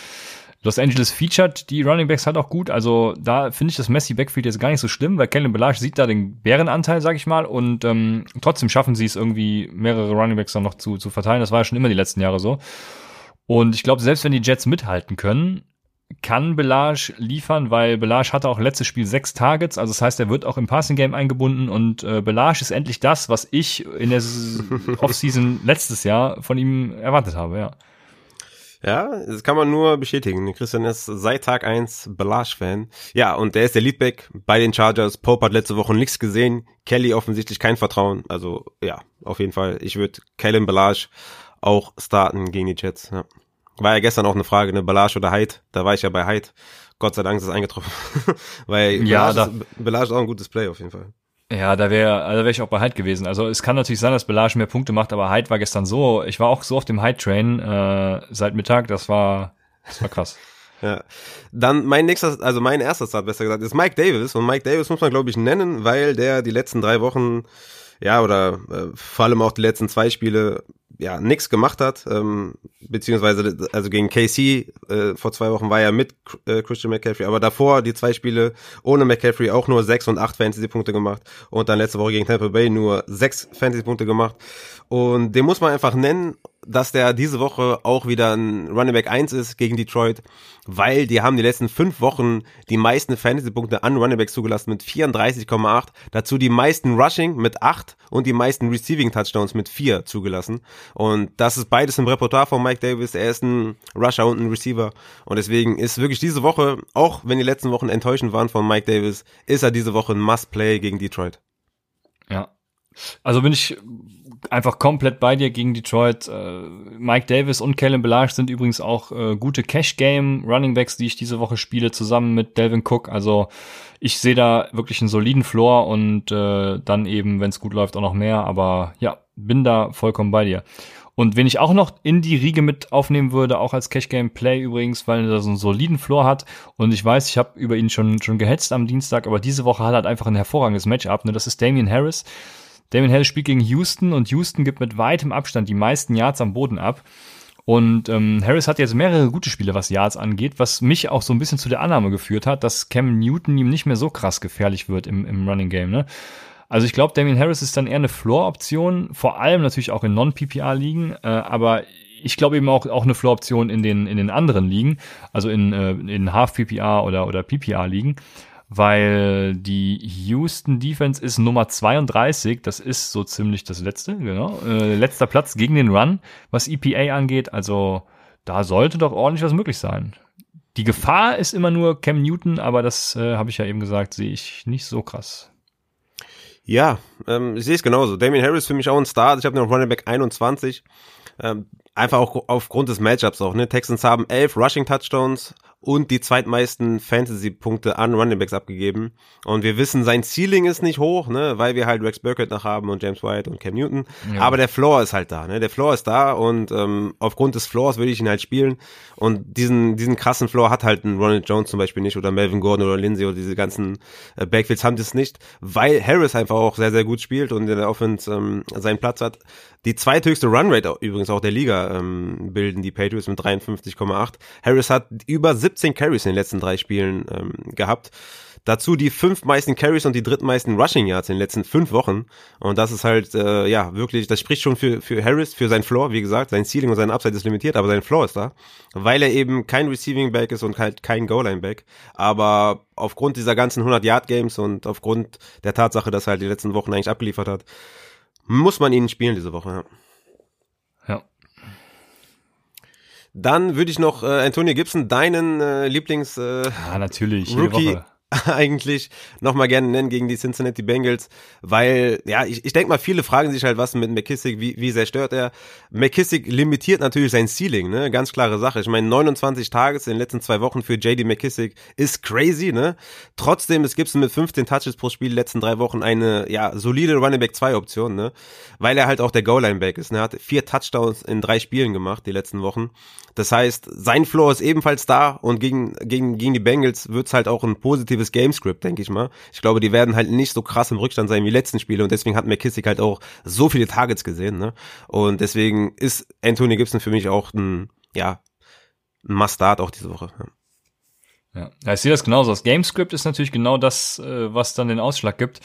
Los Angeles featured die Running Backs halt auch gut. Also da finde ich das Messi Backfield jetzt gar nicht so schlimm, weil Kellen Belage sieht da den Bärenanteil, sag ich mal, und ähm, trotzdem schaffen sie es irgendwie, mehrere Running Backs dann noch zu, zu verteilen. Das war ja schon immer die letzten Jahre so. Und ich glaube, selbst wenn die Jets mithalten können, kann Belage liefern, weil Belage hatte auch letztes Spiel sechs Targets, also das heißt, er wird auch im Passing Game eingebunden und äh, Belage ist endlich das, was ich in der Offseason letztes Jahr von ihm erwartet habe, ja. Ja, das kann man nur bestätigen. Christian ist seit Tag 1 Belage-Fan. Ja, und der ist der Leadback bei den Chargers. Pope hat letzte Woche nichts gesehen. Kelly offensichtlich kein Vertrauen. Also, ja, auf jeden Fall. Ich würde Kellen Belage auch starten gegen die Jets. Ja. War ja gestern auch eine Frage, ne, Belage oder Hyde. Da war ich ja bei Hyde. Gott sei Dank ist es eingetroffen. Weil Ja, Belage, ist, Belage ist auch ein gutes Play auf jeden Fall. Ja, da wäre also wär ich auch bei Hyde gewesen. Also es kann natürlich sein, dass Belage mehr Punkte macht, aber Hyde war gestern so, ich war auch so auf dem Hyde-Train äh, seit Mittag, das war, das war krass. Ja. Dann mein nächster, also mein erster Start besser gesagt, ist Mike Davis. Und Mike Davis muss man, glaube ich, nennen, weil der die letzten drei Wochen ja, oder äh, vor allem auch die letzten zwei Spiele ja nichts gemacht hat, ähm, beziehungsweise also gegen KC äh, vor zwei Wochen war er mit äh, Christian McCaffrey, aber davor die zwei Spiele ohne McCaffrey auch nur sechs und acht Fantasy-Punkte gemacht und dann letzte Woche gegen Tampa Bay nur sechs Fantasy-Punkte gemacht. Und den muss man einfach nennen dass der diese Woche auch wieder ein Running Back 1 ist gegen Detroit, weil die haben die letzten fünf Wochen die meisten Fantasy-Punkte an Running Backs zugelassen mit 34,8, dazu die meisten Rushing mit 8 und die meisten Receiving Touchdowns mit 4 zugelassen. Und das ist beides im Repertoire von Mike Davis. Er ist ein Rusher und ein Receiver. Und deswegen ist wirklich diese Woche, auch wenn die letzten Wochen enttäuschend waren von Mike Davis, ist er diese Woche ein Must-Play gegen Detroit. Ja. Also bin ich einfach komplett bei dir gegen Detroit. Äh, Mike Davis und Kellen Belage sind übrigens auch äh, gute Cash-Game Running Backs, die ich diese Woche spiele, zusammen mit Delvin Cook. Also ich sehe da wirklich einen soliden Floor und äh, dann eben, wenn es gut läuft, auch noch mehr. Aber ja, bin da vollkommen bei dir. Und wen ich auch noch in die Riege mit aufnehmen würde, auch als Cash Game Play übrigens, weil er so einen soliden Floor hat. Und ich weiß, ich habe über ihn schon, schon gehetzt am Dienstag, aber diese Woche hat er halt einfach ein hervorragendes Matchup. Ne? Das ist Damian Harris. Damien Harris spielt gegen Houston und Houston gibt mit weitem Abstand die meisten Yards am Boden ab. Und ähm, Harris hat jetzt mehrere gute Spiele, was Yards angeht, was mich auch so ein bisschen zu der Annahme geführt hat, dass Cam Newton ihm nicht mehr so krass gefährlich wird im, im Running Game. Ne? Also ich glaube, Damien Harris ist dann eher eine Floor-Option, vor allem natürlich auch in Non-PPR-Ligen, äh, aber ich glaube eben auch, auch eine Floor-Option in den, in den anderen Ligen, also in, äh, in Half-PPR oder, oder PPR-Ligen weil die Houston Defense ist Nummer 32, das ist so ziemlich das letzte, genau, äh, letzter Platz gegen den Run, was EPA angeht, also da sollte doch ordentlich was möglich sein. Die Gefahr ist immer nur Cam Newton, aber das äh, habe ich ja eben gesagt, sehe ich nicht so krass. Ja, ähm, ich sehe es genauso. Damien Harris für mich auch ein Star. Ich habe noch Running Back 21. Ähm, einfach auch aufgrund des Matchups auch. Ne? Texans haben elf Rushing Touchdowns, und die zweitmeisten Fantasy-Punkte an Running Backs abgegeben. Und wir wissen, sein Ceiling ist nicht hoch, ne, weil wir halt Rex Burkett noch haben und James White und Cam Newton. Ja. Aber der Floor ist halt da, ne? Der Floor ist da und ähm, aufgrund des Floors würde ich ihn halt spielen. Und diesen, diesen krassen Floor hat halt ein Ronald Jones zum Beispiel nicht oder Melvin Gordon oder Lindsay oder diese ganzen äh, Backfields haben das nicht, weil Harris einfach auch sehr, sehr gut spielt und in der Offense ähm, seinen Platz hat. Die zweithöchste Runrate übrigens auch der Liga ähm, bilden die Patriots mit 53,8. Harris hat über 17 Carries in den letzten drei Spielen ähm, gehabt. Dazu die fünf meisten Carries und die drittmeisten Rushing Yards in den letzten fünf Wochen. Und das ist halt, äh, ja, wirklich, das spricht schon für, für Harris, für sein Floor. Wie gesagt, sein Ceiling und sein Upside ist limitiert, aber sein Floor ist da. Weil er eben kein Receiving Back ist und halt kein Goal-Line Back. Aber aufgrund dieser ganzen 100 Yard Games und aufgrund der Tatsache, dass er halt die letzten Wochen eigentlich abgeliefert hat, muss man ihn spielen diese Woche, ja. Ja. Dann würde ich noch äh, Antonio Gibson, deinen äh, Lieblings äh, ja, natürlich, Rookie eigentlich nochmal gerne nennen gegen die Cincinnati Bengals, weil, ja, ich, ich denke mal, viele fragen sich halt, was mit McKissick, wie, wie sehr stört er. McKissick limitiert natürlich sein Ceiling, ne, ganz klare Sache. Ich meine, 29 Tages in den letzten zwei Wochen für JD McKissick ist crazy, ne. Trotzdem ist Gibson mit 15 Touches pro Spiel letzten drei Wochen eine, ja, solide Running Back 2 Option, ne, weil er halt auch der Goal-Line-Back ist, ne, er hat vier Touchdowns in drei Spielen gemacht, die letzten Wochen. Das heißt, sein Floor ist ebenfalls da und gegen, gegen, gegen die Bengals wird's halt auch ein positives Gamescript, denke ich mal. Ich glaube, die werden halt nicht so krass im Rückstand sein wie letzten Spiele und deswegen hat McKissick halt auch so viele Targets gesehen, ne? Und deswegen ist Anthony Gibson für mich auch ein, ja, ein Must-Start auch diese Woche. Ja. ja, ich sehe das genauso. Das Gamescript ist natürlich genau das, äh, was dann den Ausschlag gibt.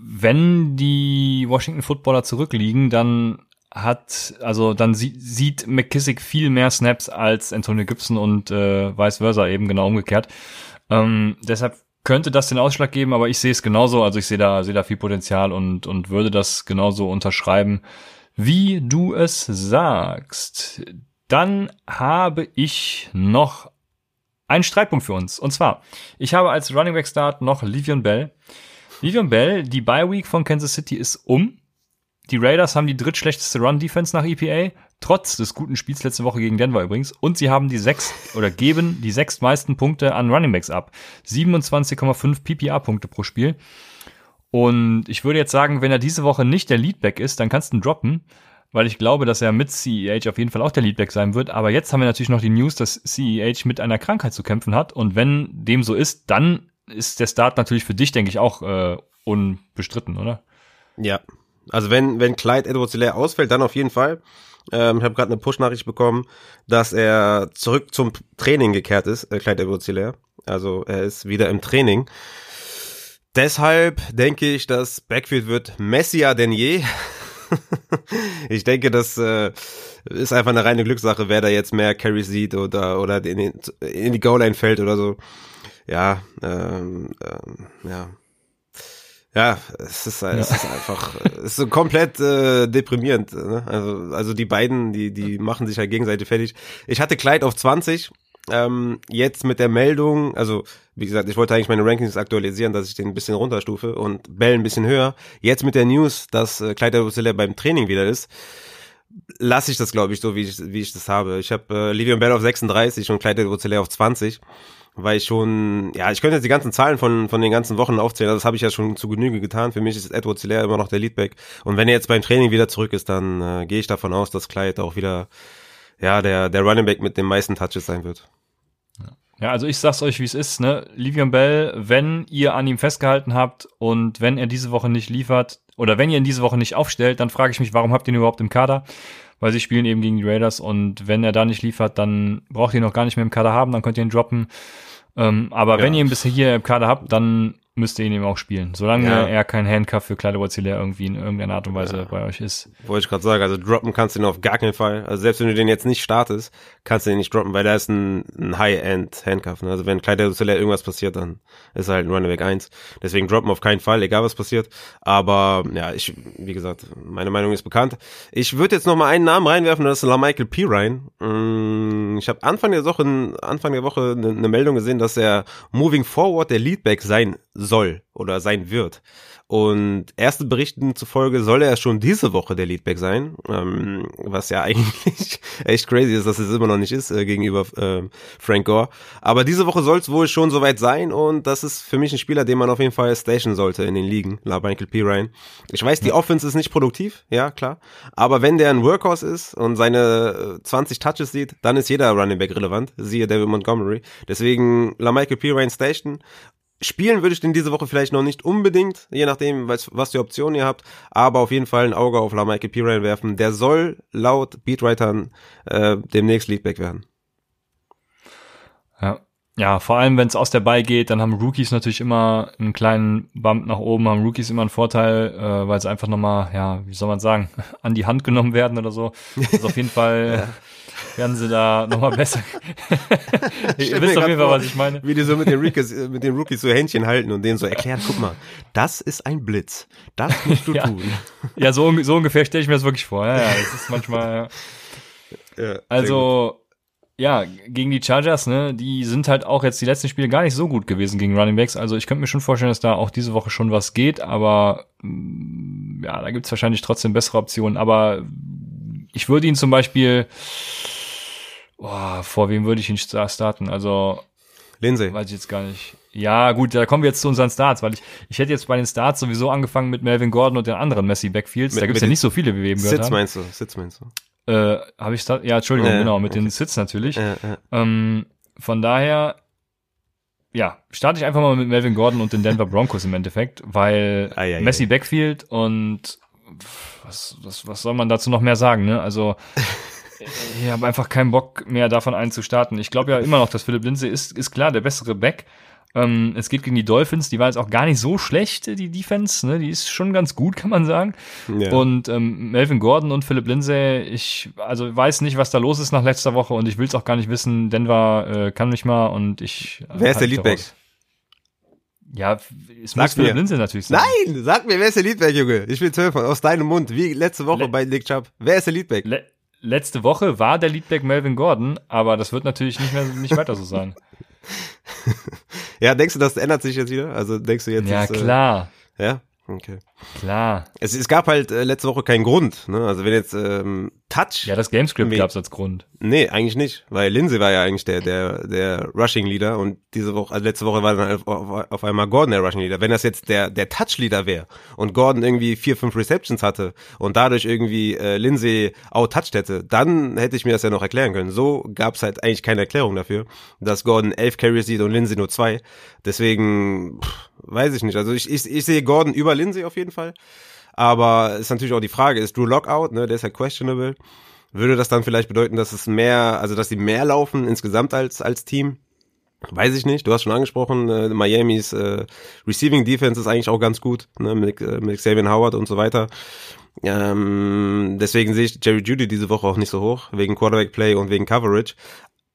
Wenn die Washington Footballer zurückliegen, dann hat, also dann sieht, sieht McKissick viel mehr Snaps als Antonio Gibson und äh, vice versa eben genau umgekehrt. Ähm, deshalb könnte das den Ausschlag geben, aber ich sehe es genauso, also ich sehe da, sehe da viel Potenzial und, und würde das genauso unterschreiben, wie du es sagst. Dann habe ich noch einen Streitpunkt für uns. Und zwar, ich habe als Running Back Start noch Livion Bell. Livion Bell, die Bye Week von Kansas City ist um. Die Raiders haben die drittschlechteste Run-Defense nach EPA, trotz des guten Spiels letzte Woche gegen Denver übrigens. Und sie haben die sechs oder geben die sechs meisten Punkte an Runningbacks ab. 27,5 PPA-Punkte pro Spiel. Und ich würde jetzt sagen, wenn er diese Woche nicht der Leadback ist, dann kannst du ihn droppen, weil ich glaube, dass er mit CEH auf jeden Fall auch der Leadback sein wird. Aber jetzt haben wir natürlich noch die News, dass CEH mit einer Krankheit zu kämpfen hat. Und wenn dem so ist, dann ist der Start natürlich für dich, denke ich, auch äh, unbestritten, oder? Ja, Also wenn, wenn Clyde Edwards Hilaire ausfällt, dann auf jeden Fall. Ähm, ich habe gerade eine Push-Nachricht bekommen, dass er zurück zum Training gekehrt ist, äh, Clyde Edwards Hilaire. Also er ist wieder im Training. Deshalb denke ich, dass Backfield wird messier denn je. ich denke, das äh, ist einfach eine reine Glückssache, wer da jetzt mehr Carries sieht oder oder in, in die Goal-Line fällt oder so. Ja, ähm, ähm, ja. Ja, es ist, ja. es ist einfach, es ist so komplett äh, deprimierend. Ne? Also, also die beiden, die, die machen sich halt gegenseitig fertig. Ich hatte Kleid auf 20, ähm, jetzt mit der Meldung, also wie gesagt, ich wollte eigentlich meine Rankings aktualisieren, dass ich den ein bisschen runterstufe und Bell ein bisschen höher. Jetzt mit der News, dass äh, Clyde Edwards beim Training wieder ist, lasse ich das, glaube ich, so, wie ich, wie ich das habe. Ich habe äh, Livion Bell auf 36 und Clyde Edwards auf 20 weil ich schon, ja, ich könnte jetzt die ganzen Zahlen von, von den ganzen Wochen aufzählen, also das habe ich ja schon zu Genüge getan. Für mich ist Edward Hilaire immer noch der Leadback. Und wenn er jetzt beim Training wieder zurück ist, dann äh, gehe ich davon aus, dass Clyde auch wieder, ja, der, der Running Back mit den meisten Touches sein wird. Ja, also ich sag's euch, wie es ist, ne? Livion Bell, wenn ihr an ihm festgehalten habt und wenn er diese Woche nicht liefert oder wenn ihr ihn diese Woche nicht aufstellt, dann frage ich mich, warum habt ihr ihn überhaupt im Kader? Weil sie spielen eben gegen die Raiders und wenn er da nicht liefert, dann braucht ihr ihn noch gar nicht mehr im Kader haben, dann könnt ihr ihn droppen. Ähm, aber ja. wenn ihr ihn bisher hier im Kader habt, dann müsst ihr ihn eben auch spielen. Solange ja. er kein Handcuff für Wozziler irgendwie in irgendeiner Art und Weise ja. bei euch ist. Wollte ich gerade sagen, also droppen kannst du ihn auf gar keinen Fall. Also selbst wenn du den jetzt nicht startest, kannst du ihn nicht droppen, weil da ist ein, ein High-End Handcuff. Ne? Also wenn Wozziler irgendwas passiert, dann ist er halt ein Back 1. Deswegen droppen auf keinen Fall, egal was passiert. Aber ja, ich, wie gesagt, meine Meinung ist bekannt. Ich würde jetzt noch mal einen Namen reinwerfen, das ist LaMichael P. Ryan. Mm, ich habe Anfang der Woche, Anfang der Woche eine, eine Meldung gesehen, dass er moving forward der Leadback sein soll oder sein wird. Und erste Berichten zufolge soll er schon diese Woche der Leadback sein, ähm, was ja eigentlich echt crazy ist, dass es immer noch nicht ist äh, gegenüber äh, Frank Gore. Aber diese Woche soll es wohl schon soweit sein und das ist für mich ein Spieler, den man auf jeden Fall station sollte in den Ligen, La Michael P. Ryan. Ich weiß, die Offense ist nicht produktiv, ja klar, aber wenn der ein Workhorse ist und seine 20 äh, Touches sieht, dann ist jeder Running Back relevant, siehe David Montgomery. Deswegen La Michael P. Ryan Station Spielen würde ich den diese Woche vielleicht noch nicht unbedingt, je nachdem, was, was die Optionen ihr habt, aber auf jeden Fall ein Auge auf Lamaike Piran werfen. Der soll laut Beatwritern äh, demnächst Leadback werden. Ja. Ja, vor allem, wenn es aus der Ball geht, dann haben Rookies natürlich immer einen kleinen Bump nach oben, haben Rookies immer einen Vorteil, äh, weil sie einfach nochmal, ja, wie soll man sagen, an die Hand genommen werden oder so. Also auf jeden Fall ja werden sie da nochmal besser. Ihr wisst auf jeden Fall, was ich meine. Wie die so mit den, Rookies, mit den Rookies so Händchen halten und denen so erklären, guck mal, das ist ein Blitz. Das musst du ja. tun. Ja, so, so ungefähr stelle ich mir das wirklich vor. Ja, ja, das ist manchmal. Ja, also, ja, gegen die Chargers, ne, die sind halt auch jetzt die letzten Spiele gar nicht so gut gewesen gegen Running Backs. Also ich könnte mir schon vorstellen, dass da auch diese Woche schon was geht, aber mm, ja, da gibt's wahrscheinlich trotzdem bessere Optionen. Aber ich würde ihn zum Beispiel, oh, vor wem würde ich ihn starten? Also, Lindsay. Weiß ich jetzt gar nicht. Ja, gut, da kommen wir jetzt zu unseren Starts, weil ich, ich hätte jetzt bei den Starts sowieso angefangen mit Melvin Gordon und den anderen Messi Backfields. Mit, da gibt's ja nicht so viele, wie wir eben gehört Sitz meinst du, Sitz meinst du? Äh, habe ich Start? Ja, Entschuldigung, ja, genau, mit okay. den Sits natürlich. Ja, ja. Ähm, von daher, ja, starte ich einfach mal mit Melvin Gordon und den Denver Broncos im Endeffekt, weil ah, ja, Messi Backfield und was, was, was soll man dazu noch mehr sagen, ne? Also ich habe einfach keinen Bock mehr davon einzustarten. Ich glaube ja immer noch, dass Philipp Lindsay ist, ist klar der bessere Back. Ähm, es geht gegen die Dolphins, die war jetzt auch gar nicht so schlecht, die Defense, ne? Die ist schon ganz gut, kann man sagen. Ja. Und ähm, Melvin Gordon und Philipp Lindsay, ich also weiß nicht, was da los ist nach letzter Woche und ich will es auch gar nicht wissen. Denver äh, kann mich mal und ich. Wer ist der Leadback? Ja, es sag muss Philipp Lindsay natürlich sein. Nein, sag mir, wer ist der Leadback, Junge? Ich will zwölf aus deinem Mund, wie letzte Woche Le bei Nick Chubb. Wer ist der Leadback? Le letzte Woche war der Leadback Melvin Gordon, aber das wird natürlich nicht mehr nicht weiter so sein. ja, denkst du, das ändert sich jetzt wieder? Also denkst du jetzt? Ja, ist, äh, klar. Äh, ja, okay. Klar. Es, es gab halt äh, letzte Woche keinen Grund. Ne? Also wenn jetzt ähm, Touch. Ja, das Gamescript gab es als Grund. Nee, eigentlich nicht, weil Lindsay war ja eigentlich der der der Rushing Leader und diese Woche, also letzte Woche war dann auf, auf einmal Gordon der Rushing Leader. Wenn das jetzt der der Touch Leader wäre und Gordon irgendwie vier fünf Receptions hatte und dadurch irgendwie äh, Lindsay outtouched hätte, dann hätte ich mir das ja noch erklären können. So gab es halt eigentlich keine Erklärung dafür, dass Gordon elf Carries sieht und Lindsay nur zwei. Deswegen pff, weiß ich nicht. Also ich, ich ich sehe Gordon über Lindsay auf jeden Fall. Aber ist natürlich auch die Frage, ist Drew Lockout, ne, der ist ja questionable. Würde das dann vielleicht bedeuten, dass es mehr, also dass sie mehr laufen insgesamt als, als Team? Weiß ich nicht, du hast schon angesprochen, äh, Miamis äh, Receiving Defense ist eigentlich auch ganz gut, ne, mit, äh, mit Xavier Howard und so weiter. Ähm, deswegen sehe ich Jerry Judy diese Woche auch nicht so hoch, wegen Quarterback Play und wegen Coverage.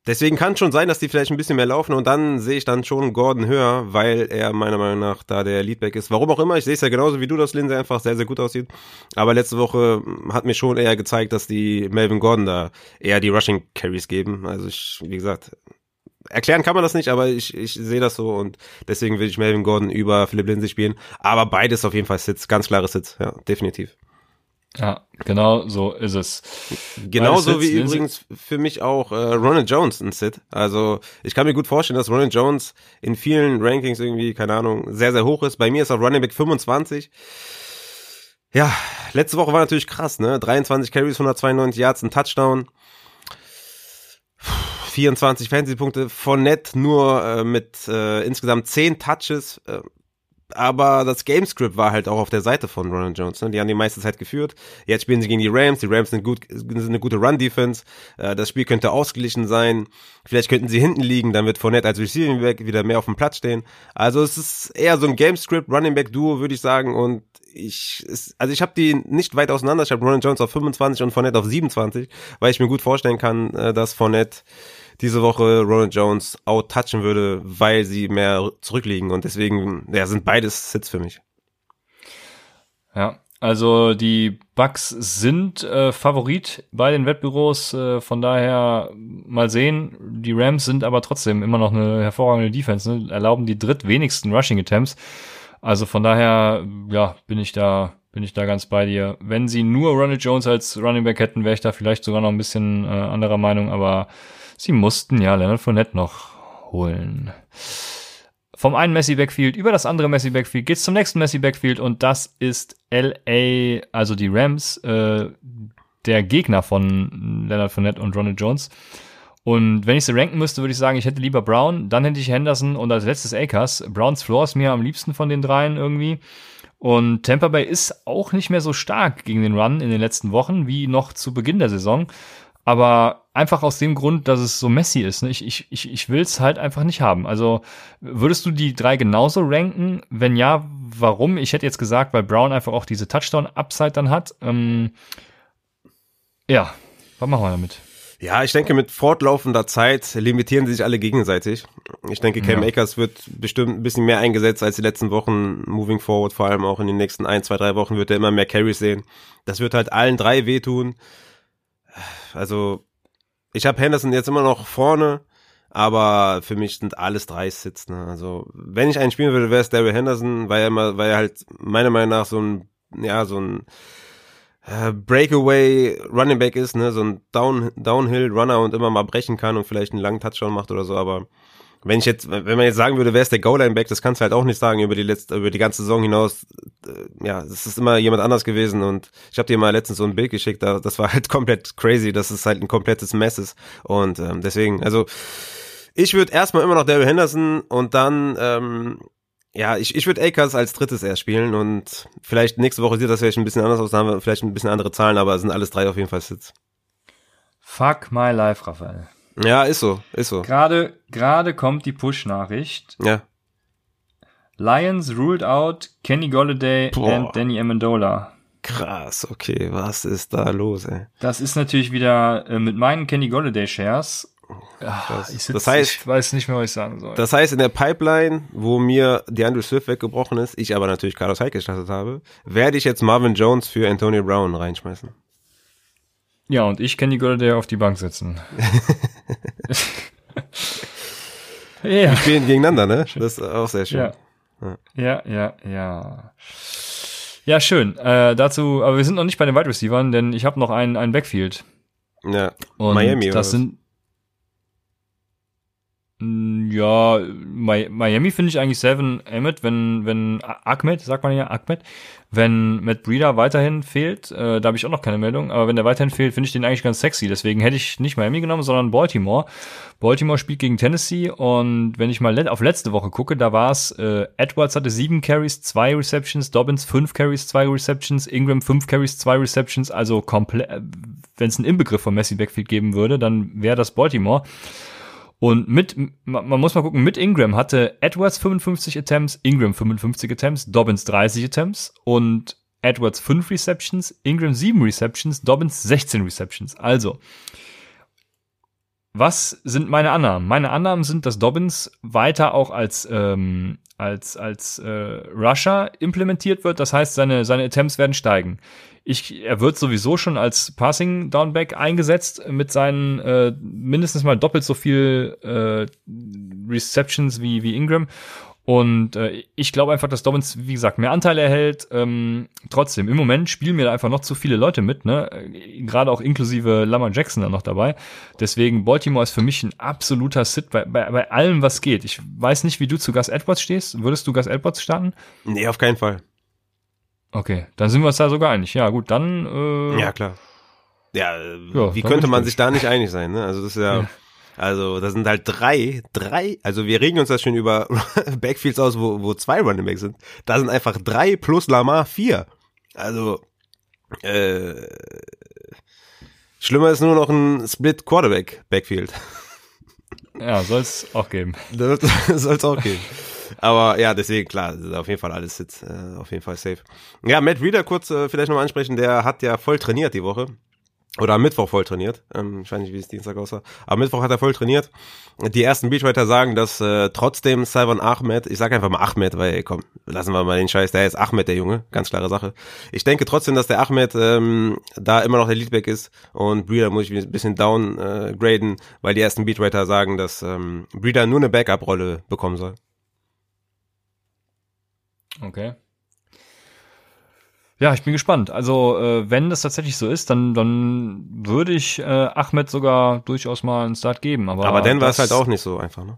Deswegen kann schon sein, dass die vielleicht ein bisschen mehr laufen und dann sehe ich dann schon Gordon höher, weil er meiner Meinung nach da der Leadback ist. Warum auch immer, ich sehe es ja genauso wie du, dass Lindsay einfach sehr, sehr gut aussieht. Aber letzte Woche hat mir schon eher gezeigt, dass die Melvin Gordon da eher die Rushing Carries geben. Also ich, wie gesagt, erklären kann man das nicht, aber ich, ich sehe das so und deswegen will ich Melvin Gordon über Philipp Lindsay spielen. Aber beides auf jeden Fall Sitz, ganz klare Sitz, ja, definitiv. Ja, genau so ist es. Genauso wie übrigens für mich auch äh, Ronald Jones ein Sit. Also ich kann mir gut vorstellen, dass Ronald Jones in vielen Rankings irgendwie, keine Ahnung, sehr, sehr hoch ist. Bei mir ist er Running Back 25. Ja, letzte Woche war natürlich krass, ne? 23 Carries, 192 Yards, ein Touchdown. 24 Fantasy-Punkte, von Net nur äh, mit äh, insgesamt 10 Touches. Äh, aber das Gamescript war halt auch auf der Seite von Ronald Jones. Ne? Die haben die meiste Zeit geführt. Jetzt spielen sie gegen die Rams. Die Rams sind, gut, sind eine gute Run-Defense. Äh, das Spiel könnte ausgeglichen sein. Vielleicht könnten sie hinten liegen. Dann wird Fournette als Receiving Back wieder mehr auf dem Platz stehen. Also es ist eher so ein Gamescript, Running Back Duo, würde ich sagen. Und ich, es, also ich habe die nicht weit auseinander. Ich habe Ronald Jones auf 25 und Fournette auf 27, weil ich mir gut vorstellen kann, äh, dass Fournette diese Woche Ronald Jones out-touchen würde, weil sie mehr zurückliegen und deswegen ja, sind beides Sits für mich. Ja, also die Bucks sind äh, Favorit bei den Wettbüros, äh, von daher mal sehen. Die Rams sind aber trotzdem immer noch eine hervorragende Defense, ne? erlauben die drittwenigsten Rushing Attempts. Also von daher, ja, bin ich da bin ich da ganz bei dir. Wenn sie nur Ronald Jones als Running Back hätten, wäre ich da vielleicht sogar noch ein bisschen äh, anderer Meinung, aber Sie mussten ja Leonard Fournette noch holen. Vom einen Messi Backfield über das andere Messi Backfield geht's zum nächsten Messi Backfield und das ist LA, also die Rams, äh, der Gegner von Leonard Fournette und Ronald Jones. Und wenn ich sie ranken müsste, würde ich sagen, ich hätte lieber Brown, dann hätte ich Henderson und als letztes Akers. Browns Floor ist mir am liebsten von den dreien irgendwie. Und Tampa Bay ist auch nicht mehr so stark gegen den Run in den letzten Wochen wie noch zu Beginn der Saison. Aber einfach aus dem Grund, dass es so messy ist. Ne? Ich, ich, ich, ich will es halt einfach nicht haben. Also würdest du die drei genauso ranken? Wenn ja, warum? Ich hätte jetzt gesagt, weil Brown einfach auch diese Touchdown-Upside dann hat. Ähm, ja, was machen wir damit? Ja, ich denke, mit fortlaufender Zeit limitieren sie sich alle gegenseitig. Ich denke, Cam ja. Akers wird bestimmt ein bisschen mehr eingesetzt als die letzten Wochen, moving forward, vor allem auch in den nächsten ein, zwei, drei Wochen wird er immer mehr Carries sehen. Das wird halt allen drei wehtun. Also, ich habe Henderson jetzt immer noch vorne, aber für mich sind alles drei Sits. Ne? Also, wenn ich einen spielen würde, wäre es Daryl Henderson, weil er immer, weil er halt meiner Meinung nach so ein, ja, so ein äh, Breakaway Running Back ist, ne, so ein Down, Downhill Runner und immer mal brechen kann und vielleicht einen langen Touchdown macht oder so, aber wenn ich jetzt, wenn man jetzt sagen würde, wer ist der Goal-Line-Back, das kannst du halt auch nicht sagen über die letzte, über die ganze Saison hinaus. Äh, ja, es ist immer jemand anders gewesen und ich habe dir mal letztens so ein Bild geschickt, da, das war halt komplett crazy, dass es halt ein komplettes Mess ist und ähm, deswegen, also ich würde erstmal immer noch Daryl Henderson und dann ähm, ja, ich, ich würde Akers als drittes erst spielen und vielleicht nächste Woche sieht das vielleicht ein bisschen anders aus, dann haben wir vielleicht ein bisschen andere Zahlen, aber es sind alles drei auf jeden Fall Sits. Fuck my life, Raphael. Ja, ist so, ist so. Gerade, gerade kommt die Push-Nachricht. Ja. Lions ruled out Kenny Golladay Boah. and Danny Amendola. Krass, okay, was ist da los, ey? Das ist natürlich wieder äh, mit meinen Kenny Golladay Shares. Ach, ich sitz, das heißt, ich weiß nicht mehr, was ich sagen soll. Das heißt, in der Pipeline, wo mir DeAndre Swift weggebrochen ist, ich aber natürlich Carlos Hyde gestartet habe, werde ich jetzt Marvin Jones für Antonio Brown reinschmeißen. Ja, und ich Kenny Golladay auf die Bank setzen. ja. Die spielen gegeneinander, ne? Das ist auch sehr schön. Ja, ja, ja. Ja, ja schön. Äh, dazu, aber wir sind noch nicht bei den Wide Receivers, denn ich habe noch einen, einen Backfield. Ja, und Miami. Das sind ja, Miami finde ich eigentlich Seven Emmett, wenn, wenn Ahmed, sagt man ja, Ahmed, wenn Matt Breeder weiterhin fehlt, äh, da habe ich auch noch keine Meldung, aber wenn der weiterhin fehlt, finde ich den eigentlich ganz sexy. Deswegen hätte ich nicht Miami genommen, sondern Baltimore. Baltimore spielt gegen Tennessee und wenn ich mal auf letzte Woche gucke, da war es, äh, Edwards hatte sieben Carries, zwei Receptions, Dobbins fünf Carries, zwei Receptions, Ingram fünf Carries, zwei Receptions, also komplett, äh, wenn es einen Inbegriff von Messi Backfield geben würde, dann wäre das Baltimore. Und mit, man muss mal gucken, mit Ingram hatte Edwards 55 Attempts, Ingram 55 Attempts, Dobbins 30 Attempts und Edwards 5 Receptions, Ingram 7 Receptions, Dobbins 16 Receptions. Also, was sind meine Annahmen? Meine Annahmen sind, dass Dobbins weiter auch als ähm, als als äh, Rusher implementiert wird. Das heißt, seine seine Attempts werden steigen. Ich, er wird sowieso schon als Passing Downback eingesetzt mit seinen äh, mindestens mal doppelt so viel äh, Receptions wie, wie Ingram. Und äh, ich glaube einfach, dass Dobbins, wie gesagt, mehr Anteile erhält. Ähm, trotzdem, im Moment spielen mir da einfach noch zu viele Leute mit, ne? Gerade auch inklusive Lamar Jackson da noch dabei. Deswegen, Baltimore ist für mich ein absoluter Sit bei, bei, bei allem, was geht. Ich weiß nicht, wie du zu Gus Edwards stehst. Würdest du Gus Edwards starten? Nee, auf keinen Fall. Okay, dann sind wir uns da sogar einig. Ja, gut, dann. Äh, ja, klar. Ja, ja wie könnte man sich da nicht einig sein? Ne? Also das ist ja, ja. Also da sind halt drei, drei, also wir regen uns das schon über Backfields aus, wo, wo zwei Running Backs sind. Da sind einfach drei plus Lamar vier. Also äh, schlimmer ist nur noch ein Split Quarterback Backfield. Ja, soll es auch geben. soll es auch geben. Aber ja, deswegen, klar, auf jeden Fall alles jetzt, äh, auf jeden Fall safe. Ja, Matt Reeder kurz äh, vielleicht nochmal ansprechen, der hat ja voll trainiert die Woche. Oder am Mittwoch voll trainiert. Ähm, ich wie es Dienstag aussah. Am Mittwoch hat er voll trainiert. Die ersten Beachwriter sagen, dass äh, trotzdem Salvan Ahmed, ich sage einfach mal Ahmed, weil ey, komm, lassen wir mal den Scheiß, der ist Ahmed, der Junge, ganz klare Sache. Ich denke trotzdem, dass der Ahmed ähm, da immer noch der Leadback ist und Breeder muss ich ein bisschen downgraden, äh, weil die ersten Beatwriter sagen, dass ähm, Breeder nur eine Backup-Rolle bekommen soll. Okay. Ja, ich bin gespannt. Also, äh, wenn das tatsächlich so ist, dann, dann würde ich äh, Ahmed sogar durchaus mal einen Start geben. Aber, aber dann war es halt auch nicht so einfach, ne?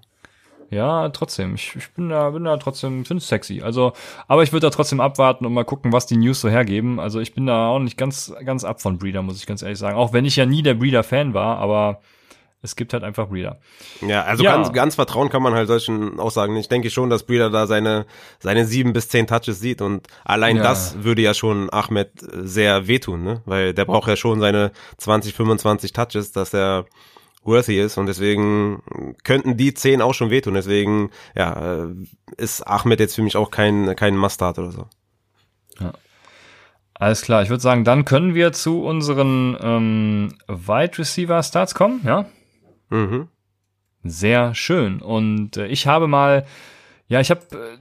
Ja, trotzdem. Ich, ich bin da, bin da trotzdem, finde es sexy. Also, aber ich würde da trotzdem abwarten und mal gucken, was die News so hergeben. Also ich bin da auch nicht ganz, ganz ab von Breeder, muss ich ganz ehrlich sagen. Auch wenn ich ja nie der Breeder-Fan war, aber es gibt halt einfach Breeder. Ja, also ja. Ganz, ganz vertrauen kann man halt solchen Aussagen. Ich denke schon, dass Breeder da seine, seine sieben bis zehn Touches sieht und allein ja. das würde ja schon Ahmed sehr wehtun, ne? Weil der braucht ja schon seine 20, 25 Touches, dass er worthy ist und deswegen könnten die zehn auch schon wehtun. Deswegen, ja, ist Ahmed jetzt für mich auch kein, kein Mustard oder so. Ja. Alles klar, ich würde sagen, dann können wir zu unseren ähm, Wide Receiver Starts kommen, ja? Mhm. Sehr schön. Und äh, ich habe mal, ja, ich habe äh,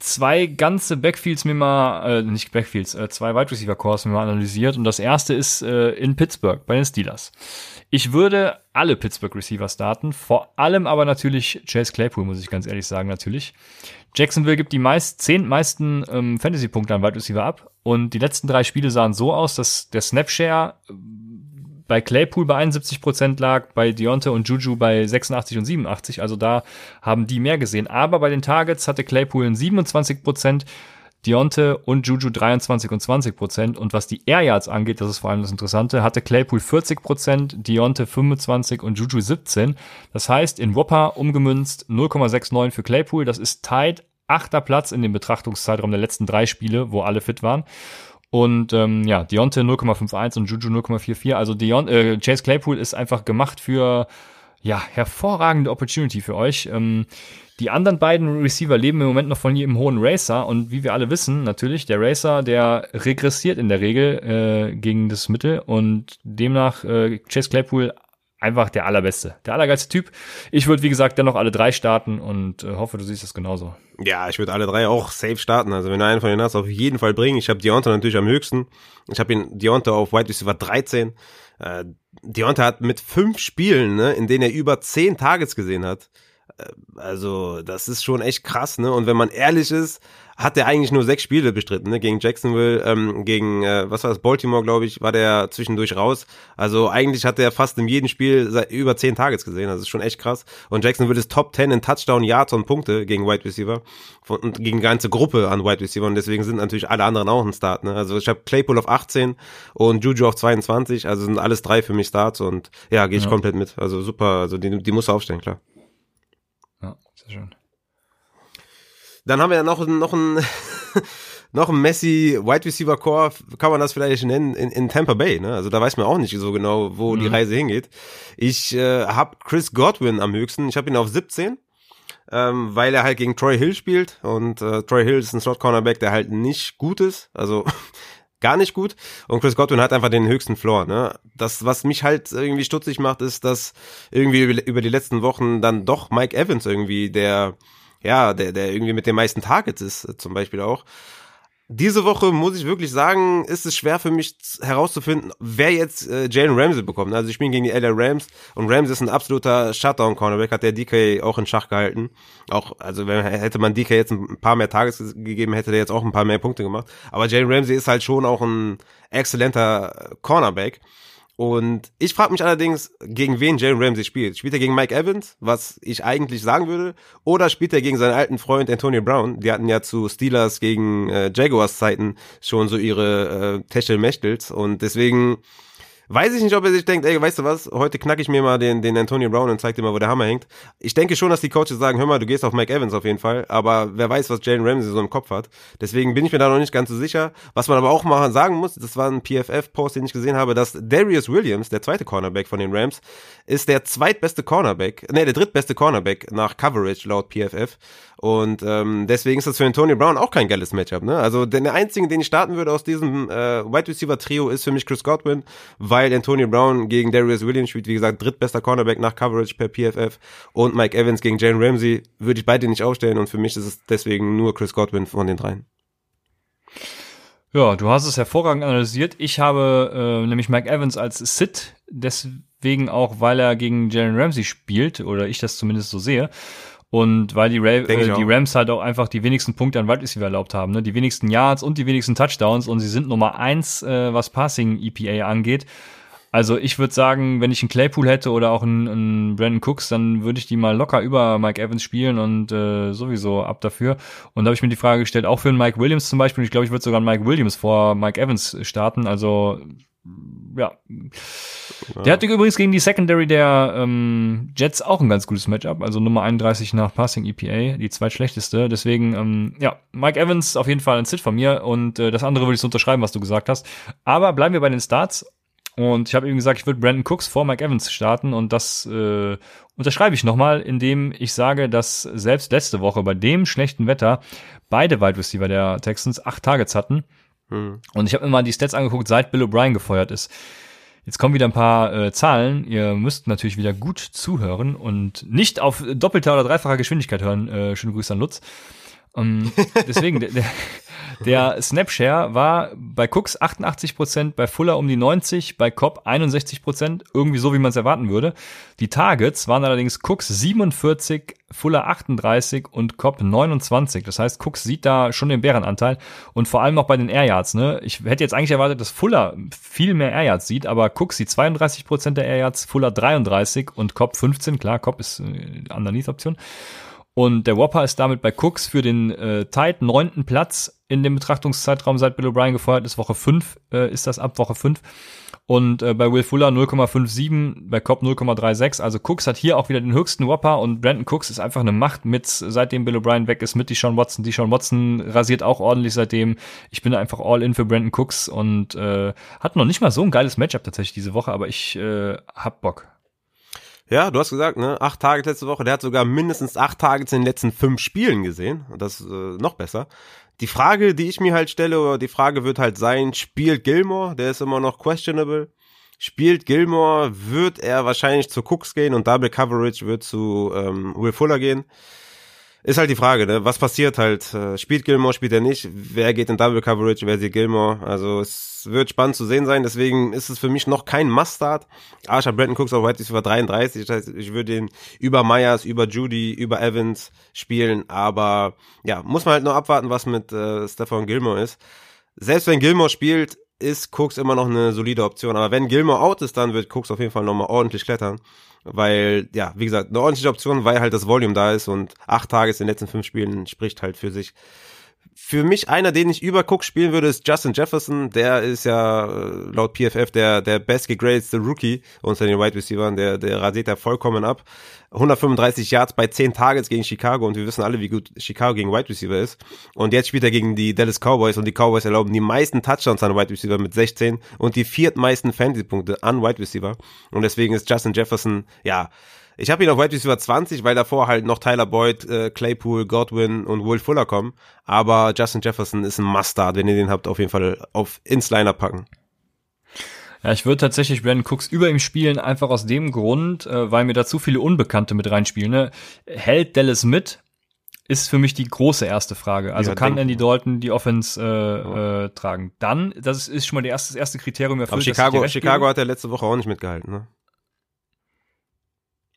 zwei ganze Backfields mir mal, äh, nicht Backfields, äh, zwei Wide Receiver Cores mir mal analysiert. Und das erste ist äh, in Pittsburgh bei den Steelers. Ich würde alle Pittsburgh Receiver starten, vor allem aber natürlich Chase Claypool, muss ich ganz ehrlich sagen, natürlich. Jacksonville gibt die meist, zehn meisten ähm, Fantasy-Punkte an Wide Receiver ab und die letzten drei Spiele sahen so aus, dass der Snapshare bei Claypool bei 71 Prozent lag, bei Deontay und Juju bei 86 und 87. Also da haben die mehr gesehen. Aber bei den Targets hatte Claypool 27 Prozent, Deontay und Juju 23 und 20 Prozent. Und was die Air Yards angeht, das ist vor allem das Interessante, hatte Claypool 40 Prozent, Deontay 25% und Juju 17. Das heißt, in Whopper umgemünzt 0,69 für Claypool. Das ist tight achter Platz in dem Betrachtungszeitraum der letzten drei Spiele, wo alle fit waren. Und ähm, ja, Deontay 0,51 und Juju 0,44. Also Deon äh, Chase Claypool ist einfach gemacht für ja hervorragende Opportunity für euch. Ähm, die anderen beiden Receiver leben im Moment noch von jedem hohen Racer und wie wir alle wissen, natürlich, der Racer, der regressiert in der Regel äh, gegen das Mittel und demnach äh, Chase Claypool einfach der allerbeste, der allergeilste Typ. Ich würde, wie gesagt, dennoch alle drei starten und äh, hoffe, du siehst das genauso. Ja, ich würde alle drei auch safe starten. Also wenn du einen von denen hast, auf jeden Fall bringen. Ich habe Deontay natürlich am höchsten. Ich habe ihn Deontay auf White Receiver 13. Äh, Deontay hat mit fünf Spielen, ne, in denen er über zehn Targets gesehen hat, also das ist schon echt krass, ne? Und wenn man ehrlich ist, hat er eigentlich nur sechs Spiele bestritten, ne? Gegen Jacksonville, ähm, gegen, äh, was war das, Baltimore, glaube ich, war der zwischendurch raus. Also eigentlich hat er fast in jedem Spiel seit über zehn Targets gesehen. Das ist schon echt krass. Und Jacksonville ist Top 10 in Touchdown, Yards und Punkte gegen Wide Receiver. Von, und gegen eine ganze Gruppe an Wide Receiver. Und deswegen sind natürlich alle anderen auch ein Start, ne? Also ich habe Claypool auf 18 und Juju auf 22. Also sind alles drei für mich Starts. Und ja, gehe ich ja. komplett mit. Also super. Also die, die muss aufstellen, klar. Ja, sehr schön. Dann haben wir ja noch, noch ein, noch ein Messi Wide Receiver Core, kann man das vielleicht nennen, in, in Tampa Bay. Ne? Also da weiß man auch nicht so genau, wo mhm. die Reise hingeht. Ich äh, habe Chris Godwin am höchsten. Ich habe ihn auf 17, ähm, weil er halt gegen Troy Hill spielt. Und äh, Troy Hill ist ein Slot Cornerback, der halt nicht gut ist. Also gar nicht gut. Und Chris Godwin hat einfach den höchsten Floor. Ne? Das, was mich halt irgendwie stutzig macht, ist, dass irgendwie über die letzten Wochen dann doch Mike Evans irgendwie der ja, der, der irgendwie mit den meisten Targets ist, äh, zum Beispiel auch. Diese Woche muss ich wirklich sagen, ist es schwer für mich herauszufinden, wer jetzt äh, Jalen Ramsey bekommt. Also ich spiele gegen die LA Rams und Ramsey ist ein absoluter Shutdown-Cornerback, hat der DK auch in Schach gehalten. Auch, also wenn, hätte man DK jetzt ein paar mehr Tages gegeben, hätte der jetzt auch ein paar mehr Punkte gemacht. Aber Jalen Ramsey ist halt schon auch ein exzellenter Cornerback. Und ich frage mich allerdings, gegen wen Jalen Ramsey spielt. Spielt er gegen Mike Evans, was ich eigentlich sagen würde, oder spielt er gegen seinen alten Freund Antonio Brown? Die hatten ja zu Steelers gegen äh, Jaguars Zeiten schon so ihre äh, Techtelmächtels und deswegen Weiß ich nicht, ob er sich denkt, ey, weißt du was, heute knacke ich mir mal den, den Antonio Brown und zeig dir mal, wo der Hammer hängt. Ich denke schon, dass die Coaches sagen, hör mal, du gehst auf Mike Evans auf jeden Fall, aber wer weiß, was Jalen Ramsey so im Kopf hat. Deswegen bin ich mir da noch nicht ganz so sicher. Was man aber auch mal sagen muss, das war ein PFF-Post, den ich gesehen habe, dass Darius Williams, der zweite Cornerback von den Rams, ist der zweitbeste Cornerback, nee, der drittbeste Cornerback nach Coverage laut PFF. Und ähm, deswegen ist das für Antonio Brown auch kein geiles Matchup. Ne? Also der einzige, den ich starten würde aus diesem äh, Wide Receiver Trio, ist für mich Chris Godwin, weil Antonio Brown gegen Darius Williams spielt, wie gesagt, drittbester Cornerback nach Coverage per PFF und Mike Evans gegen Jalen Ramsey würde ich beide nicht aufstellen und für mich ist es deswegen nur Chris Godwin von den dreien. Ja, du hast es hervorragend analysiert. Ich habe äh, nämlich Mike Evans als Sit, deswegen auch, weil er gegen Jalen Ramsey spielt, oder ich das zumindest so sehe. Und weil die, Ra äh, die Rams halt auch einfach die wenigsten Punkte an Wide Receiver erlaubt haben, ne? die wenigsten Yards und die wenigsten Touchdowns und sie sind Nummer eins, äh, was Passing EPA angeht. Also ich würde sagen, wenn ich einen Claypool hätte oder auch einen, einen Brandon Cooks, dann würde ich die mal locker über Mike Evans spielen und äh, sowieso ab dafür. Und da habe ich mir die Frage gestellt, auch für einen Mike Williams zum Beispiel, ich glaube, ich würde sogar einen Mike Williams vor Mike Evans starten. Also ja. Der hatte übrigens gegen die Secondary der ähm, Jets auch ein ganz gutes Matchup, also Nummer 31 nach Passing EPA, die zweitschlechteste. Deswegen, ähm, ja, Mike Evans auf jeden Fall ein Sit von mir und äh, das andere würde ich so unterschreiben, was du gesagt hast. Aber bleiben wir bei den Starts. Und ich habe eben gesagt, ich würde Brandon Cooks vor Mike Evans starten und das äh, unterschreibe ich nochmal, indem ich sage, dass selbst letzte Woche bei dem schlechten Wetter beide Wide Receiver der Texans acht Targets hatten. Hm. Und ich habe mir mal die Stats angeguckt, seit Bill O'Brien gefeuert ist. Jetzt kommen wieder ein paar äh, Zahlen. Ihr müsst natürlich wieder gut zuhören und nicht auf doppelter oder dreifacher Geschwindigkeit hören. Äh, schöne Grüße an Lutz. Um, ähm, deswegen, der, der Snapshare war bei Cooks 88%, bei Fuller um die 90%, bei Cobb 61%, irgendwie so, wie man es erwarten würde. Die Targets waren allerdings Cooks 47, Fuller 38 und Cobb 29. Das heißt, Cooks sieht da schon den Bärenanteil und vor allem auch bei den Air Yards. Ne? Ich hätte jetzt eigentlich erwartet, dass Fuller viel mehr Air Yards sieht, aber Cooks sieht 32% der Air Yards, Fuller 33 und Cobb 15. Klar, Cobb ist äh, Underneath-Option. Und der Whopper ist damit bei Cooks für den äh, tight neunten Platz in dem Betrachtungszeitraum, seit Bill O'Brien gefeuert ist. Woche 5 äh, ist das ab Woche 5. Und äh, bei Will Fuller 0,57, bei Cobb 0,36. Also Cooks hat hier auch wieder den höchsten Whopper und Brandon Cooks ist einfach eine Macht mit, seitdem Bill O'Brien weg ist, mit die Sean Watson. Die Sean Watson rasiert auch ordentlich seitdem. Ich bin einfach all in für Brandon Cooks und äh, hat noch nicht mal so ein geiles Matchup tatsächlich diese Woche, aber ich äh, hab Bock. Ja, du hast gesagt, ne, acht Tage letzte Woche. Der hat sogar mindestens acht Tage in den letzten fünf Spielen gesehen. Das äh, noch besser. Die Frage, die ich mir halt stelle, oder die Frage wird halt sein, spielt Gilmore? Der ist immer noch questionable. Spielt Gilmore, wird er wahrscheinlich zu Cooks gehen und Double Coverage wird zu ähm, Will Fuller gehen. Ist halt die Frage, ne? Was passiert halt? Äh, spielt Gilmore, spielt er nicht? Wer geht in Double Coverage? Wer sieht Gilmore? Also es wird spannend zu sehen sein. Deswegen ist es für mich noch kein Must-Start. Ich habe Brandon Cooks auf White Receiver 33. Das heißt, ich würde ihn über Myers, über Judy, über Evans spielen. Aber ja, muss man halt nur abwarten, was mit äh, Stefan Gilmore ist. Selbst wenn Gilmore spielt, ist Cooks immer noch eine solide Option. Aber wenn Gilmore out ist, dann wird Cooks auf jeden Fall nochmal ordentlich klettern weil, ja, wie gesagt, eine ordentliche Option, weil halt das Volume da ist und acht Tage in den letzten fünf Spielen spricht halt für sich. Für mich einer, den ich über Cook spielen würde, ist Justin Jefferson. Der ist ja äh, laut PFF der, der bestgegradete Rookie unter den Wide Receivers. Der, der rasiert da vollkommen ab. 135 Yards bei 10 Targets gegen Chicago und wir wissen alle, wie gut Chicago gegen Wide Receiver ist. Und jetzt spielt er gegen die Dallas Cowboys und die Cowboys erlauben die meisten Touchdowns an Wide Receiver mit 16 und die viertmeisten Fantasy-Punkte an Wide Receiver. Und deswegen ist Justin Jefferson, ja, ich habe ihn auf Wide Receiver 20, weil davor halt noch Tyler Boyd, äh, Claypool, Godwin und Will Fuller kommen. Aber Justin Jefferson ist ein Mustard, wenn ihr den habt, auf jeden Fall auf ins Liner packen. Ja, ich würde tatsächlich Brandon Cooks über ihm spielen, einfach aus dem Grund, äh, weil mir da zu viele Unbekannte mit reinspielen. Ne? Hält Dallas mit? Ist für mich die große erste Frage. Also ja, kann Andy Dalton die Offense äh, ja. äh, tragen? Dann, das ist schon mal das erste, das erste Kriterium erfüllt. Aber Chicago, Chicago hat er letzte Woche auch nicht mitgehalten, ne?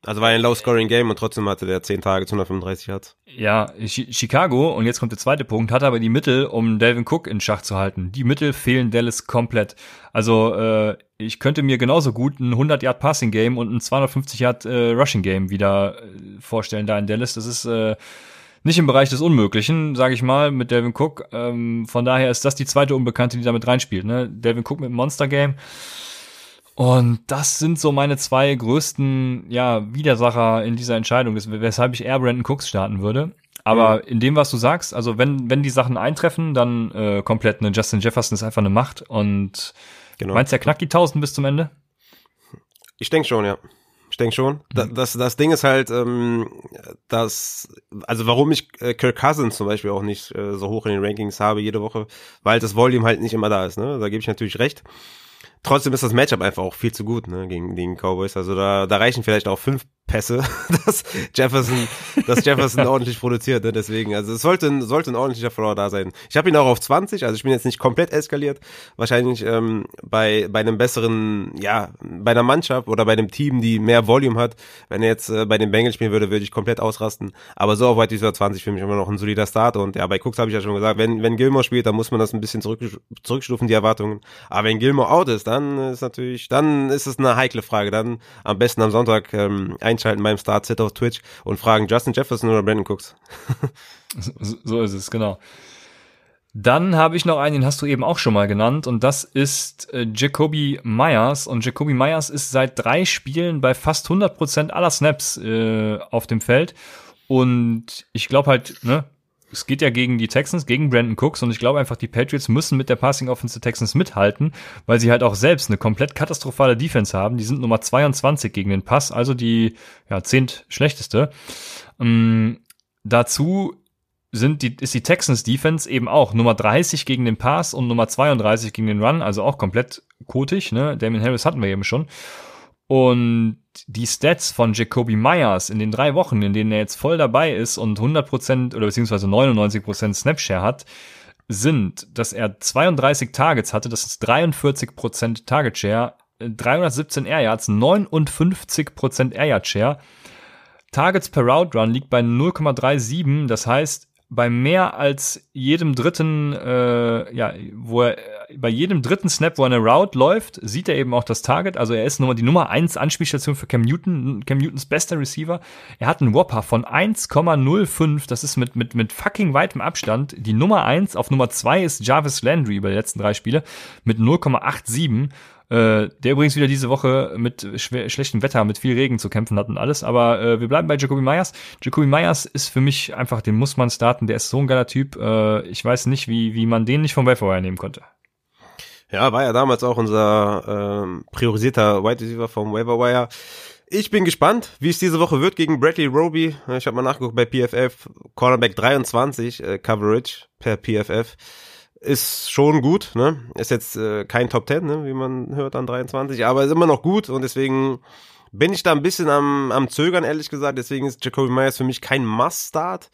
Also war ein Low-Scoring-Game und trotzdem hatte der 10 Tage zu 135 Yards. Ja, Chicago, und jetzt kommt der zweite Punkt, hat aber die Mittel, um Delvin Cook in Schach zu halten. Die Mittel fehlen Dallas komplett. Also äh, ich könnte mir genauso gut ein 100-Yard-Passing-Game und ein 250-Yard-Rushing-Game äh, wieder äh, vorstellen da in Dallas. Das ist äh, nicht im Bereich des Unmöglichen, sage ich mal, mit Delvin Cook. Ähm, von daher ist das die zweite Unbekannte, die damit reinspielt. Ne? Delvin Cook mit Monster-Game und das sind so meine zwei größten ja, Widersacher in dieser Entscheidung, weshalb ich eher Brandon Cooks starten würde. Aber mhm. in dem, was du sagst, also wenn, wenn die Sachen eintreffen, dann äh, komplett, ne, Justin Jefferson ist einfach eine Macht. Und genau. meinst du, er knackt die 1000 bis zum Ende? Ich denke schon, ja. Ich denke schon. Mhm. Das, das Ding ist halt, ähm, dass, also warum ich äh, Kirk Cousins zum Beispiel auch nicht äh, so hoch in den Rankings habe jede Woche, weil das Volume halt nicht immer da ist. Ne? Da gebe ich natürlich recht trotzdem ist das Matchup einfach auch viel zu gut ne, gegen den Cowboys. Also da, da reichen vielleicht auch fünf Pässe, dass Jefferson, dass Jefferson ordentlich produziert. Ne? Deswegen, also es sollte, ein, sollte ein ordentlicher Follower da sein. Ich habe ihn auch auf 20, also ich bin jetzt nicht komplett eskaliert. Wahrscheinlich ähm, bei bei einem besseren, ja, bei einer Mannschaft oder bei einem Team, die mehr Volume hat. Wenn er jetzt äh, bei den Bengals spielen würde, würde ich komplett ausrasten. Aber so auf White Receiver 20 für mich immer noch ein solider Start. Und ja, bei Cooks habe ich ja schon gesagt, wenn wenn Gilmore spielt, dann muss man das ein bisschen zurück, zurückstufen die Erwartungen. Aber wenn Gilmore out ist, dann ist natürlich, dann ist es eine heikle Frage. Dann am besten am Sonntag ähm, einschalten beim Start-Sit auf Twitch und fragen Justin Jefferson oder Brandon Cooks. so ist es, genau. Dann habe ich noch einen, den hast du eben auch schon mal genannt, und das ist äh, Jacoby Myers. Und Jacoby Myers ist seit drei Spielen bei fast 100% aller Snaps äh, auf dem Feld. Und ich glaube halt, ne, es geht ja gegen die Texans, gegen Brandon Cooks und ich glaube einfach, die Patriots müssen mit der Passing Offense der Texans mithalten, weil sie halt auch selbst eine komplett katastrophale Defense haben. Die sind Nummer 22 gegen den Pass, also die ja, zehnt schlechteste. Ähm, dazu sind die, ist die Texans Defense eben auch Nummer 30 gegen den Pass und Nummer 32 gegen den Run, also auch komplett kotig, ne? Damien Harris hatten wir eben schon. Und die Stats von Jacoby Myers in den drei Wochen, in denen er jetzt voll dabei ist und 100% oder beziehungsweise 99% Snapshare hat, sind, dass er 32 Targets hatte, das ist 43% Target Share, 317 Air Yards, 59% Air Yard Share. Targets per Route Run liegt bei 0,37, das heißt, bei mehr als jedem dritten, äh, ja, wo er, bei jedem dritten Snap, wo er eine Route läuft, sieht er eben auch das Target. Also er ist Nummer, die Nummer eins Anspielstation für Cam Newton, Cam Newtons bester Receiver. Er hat einen Whopper von 1,05. Das ist mit, mit, mit fucking weitem Abstand. Die Nummer eins auf Nummer zwei ist Jarvis Landry über die letzten drei Spiele mit 0,87. Äh, der übrigens wieder diese Woche mit schlechtem Wetter, mit viel Regen zu kämpfen hat und alles. Aber äh, wir bleiben bei Jacoby Myers. Jacoby Myers ist für mich einfach, den muss man starten. Der ist so ein geiler Typ. Äh, ich weiß nicht, wie, wie man den nicht vom Waiver nehmen konnte. Ja, war ja damals auch unser ähm, priorisierter Wide Receiver vom Waiver Wire. Ich bin gespannt, wie es diese Woche wird gegen Bradley Roby. Ich habe mal nachgeguckt bei PFF. Cornerback 23 äh, Coverage per PFF ist schon gut, ne? Ist jetzt äh, kein Top 10, ne, wie man hört an 23, aber ist immer noch gut und deswegen bin ich da ein bisschen am, am Zögern, ehrlich gesagt. Deswegen ist Jacoby Myers für mich kein Must-Start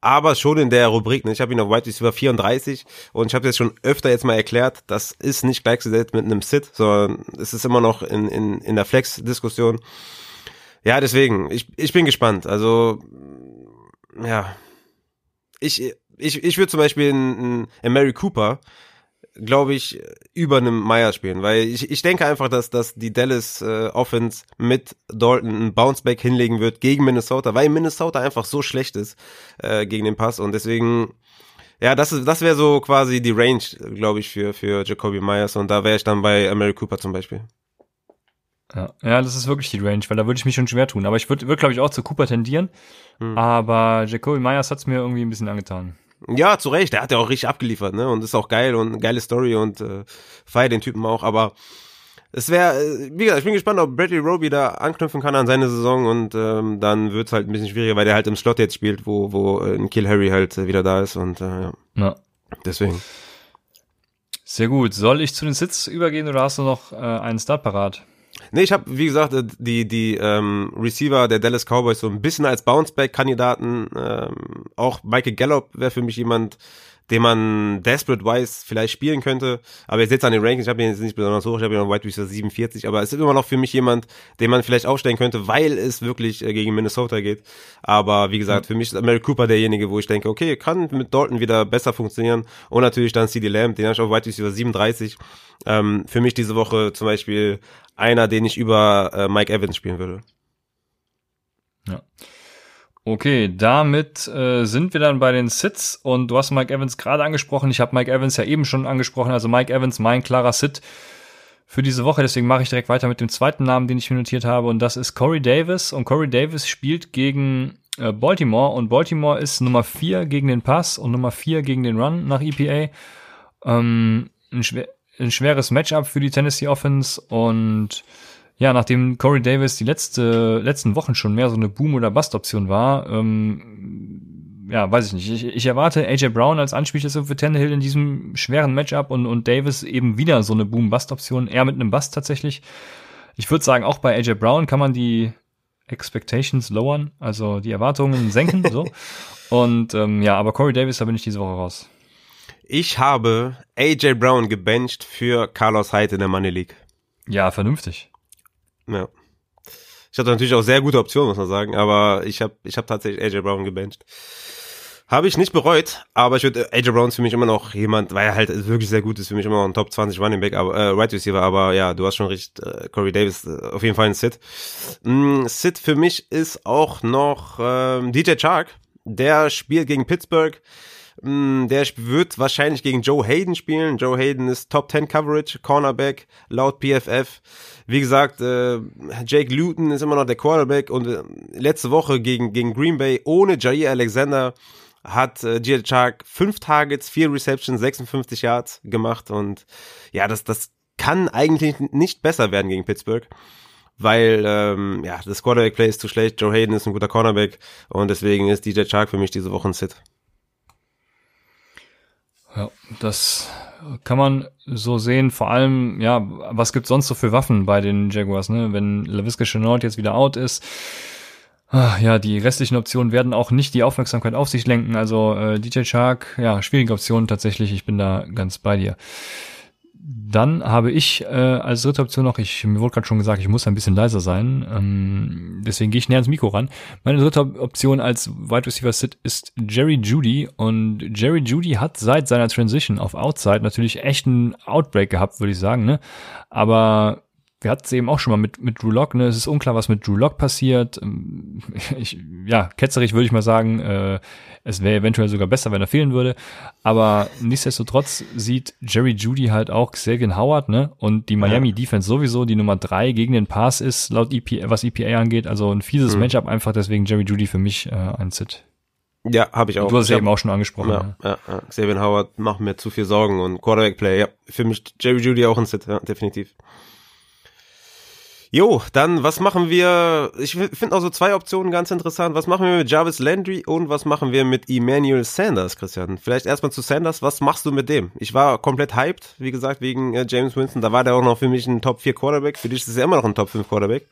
aber schon in der Rubrik. Ne? Ich habe ihn auf Wide Receiver 34 und ich habe jetzt schon öfter jetzt mal erklärt, das ist nicht gleichgesetzt mit einem Sit, sondern es ist immer noch in, in, in der Flex-Diskussion. Ja, deswegen, ich, ich bin gespannt. Also, ja, ich, ich, ich würde zum Beispiel in, in Mary Cooper glaube ich, über einem Meyer spielen, weil ich, ich denke einfach, dass, dass die Dallas äh, Offense mit Dalton einen Bounceback hinlegen wird gegen Minnesota, weil Minnesota einfach so schlecht ist äh, gegen den Pass und deswegen ja, das ist, das wäre so quasi die Range, glaube ich, für, für Jacoby Myers und da wäre ich dann bei Mary Cooper zum Beispiel. Ja, ja, das ist wirklich die Range, weil da würde ich mich schon schwer tun. Aber ich würde, würd, glaube ich, auch zu Cooper tendieren. Hm. Aber Jacoby Myers hat's mir irgendwie ein bisschen angetan. Ja, zu Recht. Der hat ja auch richtig abgeliefert, ne? Und ist auch geil und geile Story und äh, feier den Typen auch. Aber es wäre, äh, wie gesagt, ich bin gespannt, ob Bradley Roby da anknüpfen kann an seine Saison und ähm, dann wird's halt ein bisschen schwieriger, weil der halt im Slot jetzt spielt, wo, wo äh, Kill Harry halt äh, wieder da ist und äh, ja. ja. Deswegen. Sehr gut. Soll ich zu den Sits übergehen oder hast du noch äh, einen Start parat? Nee, ich habe, wie gesagt, äh, die, die ähm, Receiver der Dallas Cowboys so ein bisschen als Bounceback-Kandidaten. Ähm, auch Michael Gallup wäre für mich jemand, den man desperate-wise vielleicht spielen könnte. Aber jetzt an den Rankings, ich habe ihn jetzt nicht besonders hoch, ich habe ihn auf White Receiver 47, aber es ist immer noch für mich jemand, den man vielleicht aufstellen könnte, weil es wirklich äh, gegen Minnesota geht. Aber wie gesagt, für mich ist Mary Cooper derjenige, wo ich denke, okay, kann mit Dalton wieder besser funktionieren. Und natürlich dann CD Lamb, den habe ich auf White Receiver 37. Ähm, für mich diese Woche zum Beispiel einer, den ich über äh, Mike Evans spielen würde. Ja. Okay, damit äh, sind wir dann bei den Sits und du hast Mike Evans gerade angesprochen. Ich habe Mike Evans ja eben schon angesprochen. Also Mike Evans, mein klarer Sit für diese Woche. Deswegen mache ich direkt weiter mit dem zweiten Namen, den ich mir notiert habe. Und das ist Corey Davis. Und Corey Davis spielt gegen äh, Baltimore. Und Baltimore ist Nummer 4 gegen den Pass und Nummer 4 gegen den Run nach EPA. Ähm, ein schwer ein schweres Matchup für die Tennessee Offense und ja, nachdem Corey Davis die letzte, letzten Wochen schon mehr so eine Boom- oder Bust-Option war, ähm, ja, weiß ich nicht. Ich, ich erwarte AJ Brown als Anspielstation für Tannehill in diesem schweren Matchup und, und Davis eben wieder so eine Boom-Bust-Option, eher mit einem Bust tatsächlich. Ich würde sagen, auch bei AJ Brown kann man die Expectations lowern, also die Erwartungen senken, so. Und ähm, ja, aber Corey Davis, da bin ich diese Woche raus. Ich habe AJ Brown gebencht für Carlos Hyde in der Money League. Ja, vernünftig. Ja. Ich hatte natürlich auch sehr gute Optionen, muss man sagen, aber ich habe ich hab tatsächlich AJ Brown gebencht. Habe ich nicht bereut, aber ich würde AJ Brown ist für mich immer noch jemand, weil er halt wirklich sehr gut ist, für mich immer noch ein Top 20 Running Back, aber äh, Right Receiver, aber ja, du hast schon recht, äh, Corey Davis äh, auf jeden Fall ein Sit. Mm, Sit für mich ist auch noch ähm, DJ Chark, der spielt gegen Pittsburgh. Mm, der wird wahrscheinlich gegen Joe Hayden spielen. Joe Hayden ist Top 10 Coverage, Cornerback, laut PFF. Wie gesagt, äh, Jake Luton ist immer noch der Quarterback und äh, letzte Woche gegen, gegen Green Bay ohne Jair Alexander hat äh, Gia Chark fünf Targets, vier Receptions, 56 Yards gemacht und ja, das, das kann eigentlich nicht besser werden gegen Pittsburgh weil ähm, ja das Quarterback Play ist zu schlecht. Joe Hayden ist ein guter Cornerback und deswegen ist DJ Chark für mich diese Woche ein Sit. Ja, das kann man so sehen. Vor allem, ja, was gibt sonst so für Waffen bei den Jaguars, ne? Wenn LaVisca Chenault jetzt wieder out ist, ah, ja, die restlichen Optionen werden auch nicht die Aufmerksamkeit auf sich lenken. Also äh, DJ Shark, ja, schwierige Option tatsächlich. Ich bin da ganz bei dir. Dann habe ich äh, als dritte Option noch, ich mir wurde gerade schon gesagt, ich muss ein bisschen leiser sein, ähm, deswegen gehe ich näher ans Mikro ran. Meine dritte Option als Wide Receiver Sit ist Jerry Judy und Jerry Judy hat seit seiner Transition auf Outside natürlich echt einen Outbreak gehabt, würde ich sagen, ne? Aber wir hatten es eben auch schon mal mit, mit Drew Lock, ne? Es ist unklar, was mit Drew Lock passiert. Ähm, ich, ja, ketzerig würde ich mal sagen, äh, es wäre eventuell sogar besser, wenn er fehlen würde. Aber nichtsdestotrotz sieht Jerry Judy halt auch Xavier Howard, ne? Und die Miami ja. Defense sowieso die Nummer drei gegen den Pass ist, laut EPA, was EPA angeht. Also ein fieses mhm. Matchup einfach, deswegen Jerry Judy für mich äh, ein Sit. Ja, habe ich auch. Du hast es eben auch schon angesprochen. Ja, ja. ja, Xavier Howard macht mir zu viel Sorgen und Quarterback Play, ja, für mich Jerry Judy auch ein Sit, ja, definitiv. Jo, dann was machen wir? Ich finde auch so zwei Optionen ganz interessant. Was machen wir mit Jarvis Landry und was machen wir mit Emmanuel Sanders, Christian? Vielleicht erstmal zu Sanders. Was machst du mit dem? Ich war komplett hyped, wie gesagt, wegen äh, James Winston. Da war der auch noch für mich ein Top 4 Quarterback. Für dich ist er immer noch ein Top 5 Quarterback.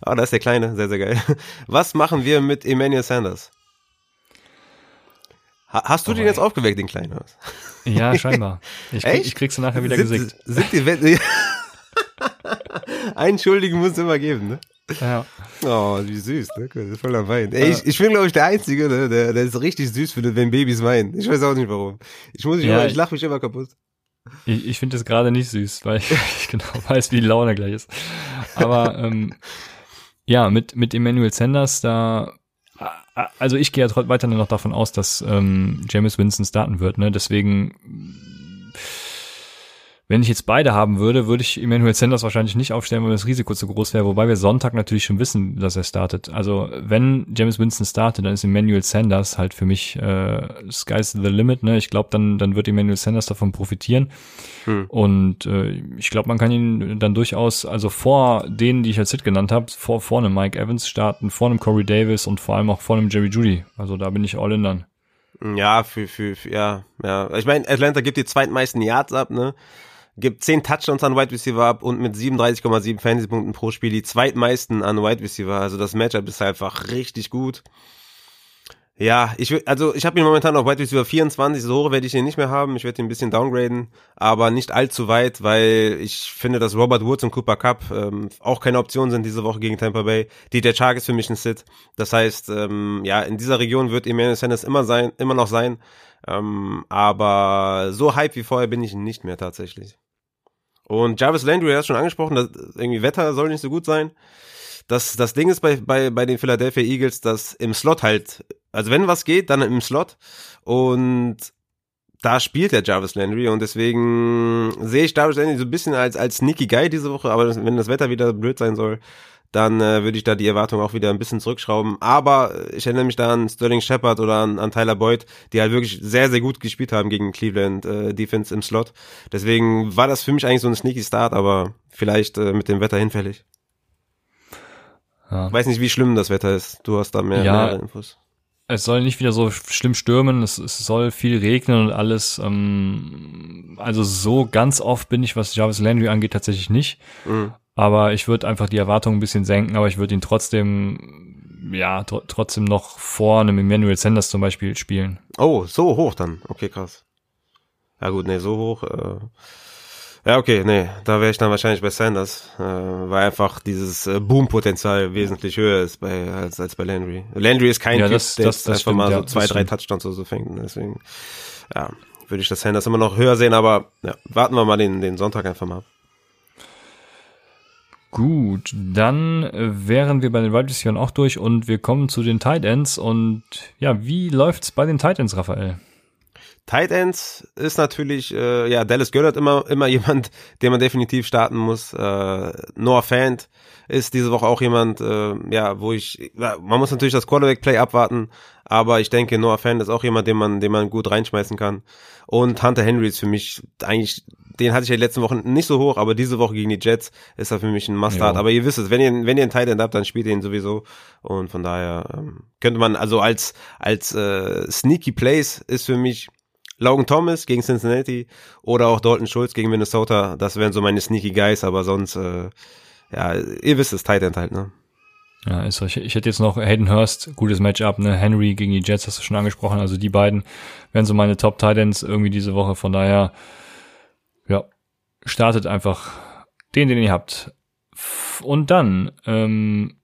Ah, da ist der Kleine, sehr, sehr geil. Was machen wir mit Emmanuel Sanders? Ha hast du oh, den jetzt aufgeweckt, den Kleinen? Ja, scheinbar. Ich, krieg, ich krieg's nachher wieder sind, gesickt. Sind die Wetten? Einschuldigen muss es immer geben, ne? Ja. Oh, wie süß, ne? Das ist voller Wein. Ey, ich, ich bin, glaube ich, der Einzige, ne? Der, der ist richtig süß findet, wenn Babys weinen. Ich weiß auch nicht warum. Ich muss mich ja, immer, ich lache mich immer kaputt. Ich, ich finde das gerade nicht süß, weil ich genau weiß, wie die Laune gleich ist. Aber ähm, ja, mit, mit Emmanuel Sanders, da also ich gehe ja weiterhin noch davon aus, dass ähm, James Winston starten wird, ne? Deswegen wenn ich jetzt beide haben würde, würde ich Emmanuel Sanders wahrscheinlich nicht aufstellen, weil das Risiko zu groß wäre, wobei wir Sonntag natürlich schon wissen, dass er startet. Also wenn James Winston startet, dann ist Emmanuel Sanders halt für mich äh, Sky's the limit. Ne? Ich glaube, dann, dann wird Emmanuel Sanders davon profitieren. Hm. Und äh, ich glaube, man kann ihn dann durchaus, also vor denen, die ich als Hit genannt habe, vor, vor einem Mike Evans starten, vor einem Corey Davis und vor allem auch vor einem Jerry Judy. Also da bin ich all in dann. Ja, für, für, für ja, ja. Ich meine, Atlanta gibt die zweitmeisten Yards ab, ne? Gibt 10 Touchdowns an Wide Receiver ab und mit 37,7 Fantasy-Punkten pro Spiel die zweitmeisten an Wide Receiver. Also das Matchup ist einfach richtig gut. Ja, ich will, also ich habe ihn momentan auf Wide Receiver 24, so hoch werde ich ihn nicht mehr haben. Ich werde ihn ein bisschen downgraden, aber nicht allzu weit, weil ich finde, dass Robert Woods und Cooper Cup ähm, auch keine Option sind diese Woche gegen Tampa Bay. DJ Chark ist für mich ein Sit. Das heißt, ähm, ja, in dieser Region wird Emmanuel Sanders immer sein, immer noch sein. Ähm, aber so hype wie vorher bin ich nicht mehr tatsächlich. Und Jarvis Landry, du hast schon angesprochen, dass irgendwie Wetter soll nicht so gut sein. Das, das Ding ist bei, bei, bei den Philadelphia Eagles, dass im Slot halt, also wenn was geht, dann im Slot. Und da spielt der Jarvis Landry und deswegen sehe ich Jarvis Landry so ein bisschen als, als sneaky Guy diese Woche, aber wenn das Wetter wieder blöd sein soll, dann äh, würde ich da die Erwartung auch wieder ein bisschen zurückschrauben. Aber ich erinnere mich da an Sterling Shepard oder an, an Tyler Boyd, die halt wirklich sehr, sehr gut gespielt haben gegen Cleveland äh, Defense im Slot. Deswegen war das für mich eigentlich so ein sneaky Start, aber vielleicht äh, mit dem Wetter hinfällig. Ja. Weiß nicht, wie schlimm das Wetter ist. Du hast da mehr, ja, mehr Infos. Es soll nicht wieder so schlimm stürmen, es, es soll viel regnen und alles. Ähm, also so ganz oft bin ich, was Jarvis Landry angeht, tatsächlich nicht. Mhm. Aber ich würde einfach die Erwartungen ein bisschen senken, aber ich würde ihn trotzdem, ja, tr trotzdem noch vor einem Emmanuel Sanders zum Beispiel spielen. Oh, so hoch dann. Okay, krass. Ja gut, nee, so hoch. Äh ja, okay, nee, da wäre ich dann wahrscheinlich bei Sanders, äh, weil einfach dieses äh, Boom-Potenzial wesentlich höher ist bei, als, als bei Landry. Landry ist kein ja, typ, das, der das, das einfach stimmt, mal so ja, zwei, drei Touchdowns oder so fängt. Deswegen, ja, würde ich das Sanders immer noch höher sehen, aber ja, warten wir mal den, den Sonntag einfach mal ab. Gut, dann äh, wären wir bei den Wide Receivers auch durch und wir kommen zu den Tight Ends und ja, wie läuft's bei den Tight Ends, Raphael? Tight Ends ist natürlich, äh, ja, Dallas Goddard immer, immer jemand, den man definitiv starten muss. Äh, Noah Fant ist diese Woche auch jemand, äh, ja, wo ich, man muss natürlich das Quarterback-Play abwarten, aber ich denke, Noah Fant ist auch jemand, den man, den man gut reinschmeißen kann. Und Hunter Henry ist für mich eigentlich den hatte ich ja die letzten Wochen nicht so hoch, aber diese Woche gegen die Jets ist er für mich ein Must-Start. Aber ihr wisst es, wenn ihr, wenn ihr einen Tight End habt, dann spielt ihr ihn sowieso. Und von daher ähm, könnte man, also als, als äh, Sneaky Plays ist für mich Logan Thomas gegen Cincinnati oder auch Dalton Schultz gegen Minnesota. Das wären so meine Sneaky Guys, aber sonst, äh, ja, ihr wisst es, Tight End halt, ne? Ja, ist so. Ich, ich hätte jetzt noch Hayden Hurst, gutes Matchup, ne? Henry gegen die Jets hast du schon angesprochen. Also die beiden wären so meine Top Titans irgendwie diese Woche. Von daher, ja, startet einfach den, den ihr habt. Und dann ähm,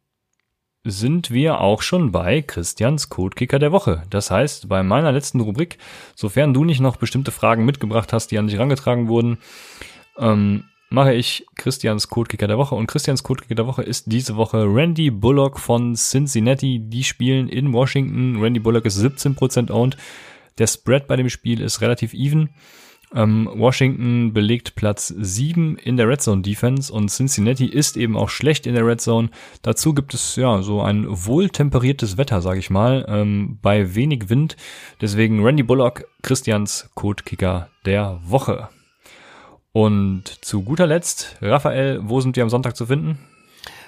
sind wir auch schon bei Christians Codekicker der Woche. Das heißt, bei meiner letzten Rubrik, sofern du nicht noch bestimmte Fragen mitgebracht hast, die an dich herangetragen wurden, ähm, mache ich Christians Codekicker der Woche. Und Christians Codekicker der Woche ist diese Woche Randy Bullock von Cincinnati. Die spielen in Washington. Randy Bullock ist 17% owned. Der Spread bei dem Spiel ist relativ even. Ähm, Washington belegt Platz 7 in der Red Zone Defense und Cincinnati ist eben auch schlecht in der Red Zone. Dazu gibt es ja so ein wohltemperiertes Wetter, sage ich mal, ähm, bei wenig Wind. Deswegen Randy Bullock, Christians Codekicker der Woche. Und zu guter Letzt, Raphael, wo sind wir am Sonntag zu finden?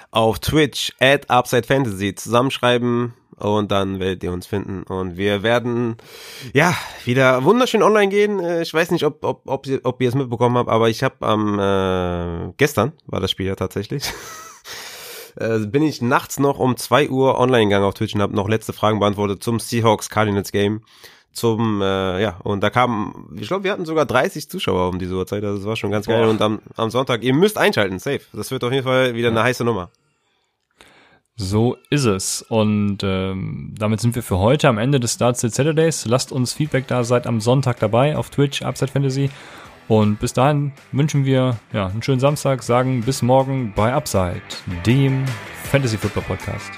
Auf Twitch at Upside Fantasy zusammenschreiben und dann werdet ihr uns finden und wir werden ja wieder wunderschön online gehen. Äh, ich weiß nicht, ob ob ob, ihr, ob ihr es mitbekommen habt, aber ich habe am äh, gestern war das Spiel ja tatsächlich. äh, bin ich nachts noch um zwei Uhr online gegangen auf Twitch und habe noch letzte Fragen beantwortet zum Seahawks Cardinals Game. Zum, äh, ja, und da kamen, ich glaube, wir hatten sogar 30 Zuschauer um diese Uhrzeit, also das war schon ganz geil. Boah. Und am, am Sonntag, ihr müsst einschalten, safe. Das wird auf jeden Fall wieder eine heiße Nummer. So ist es. Und ähm, damit sind wir für heute am Ende des Starts Saturdays. Lasst uns Feedback da, seid am Sonntag dabei auf Twitch, Upside Fantasy. Und bis dahin wünschen wir ja, einen schönen Samstag, sagen bis morgen bei Upside, dem Fantasy Football Podcast.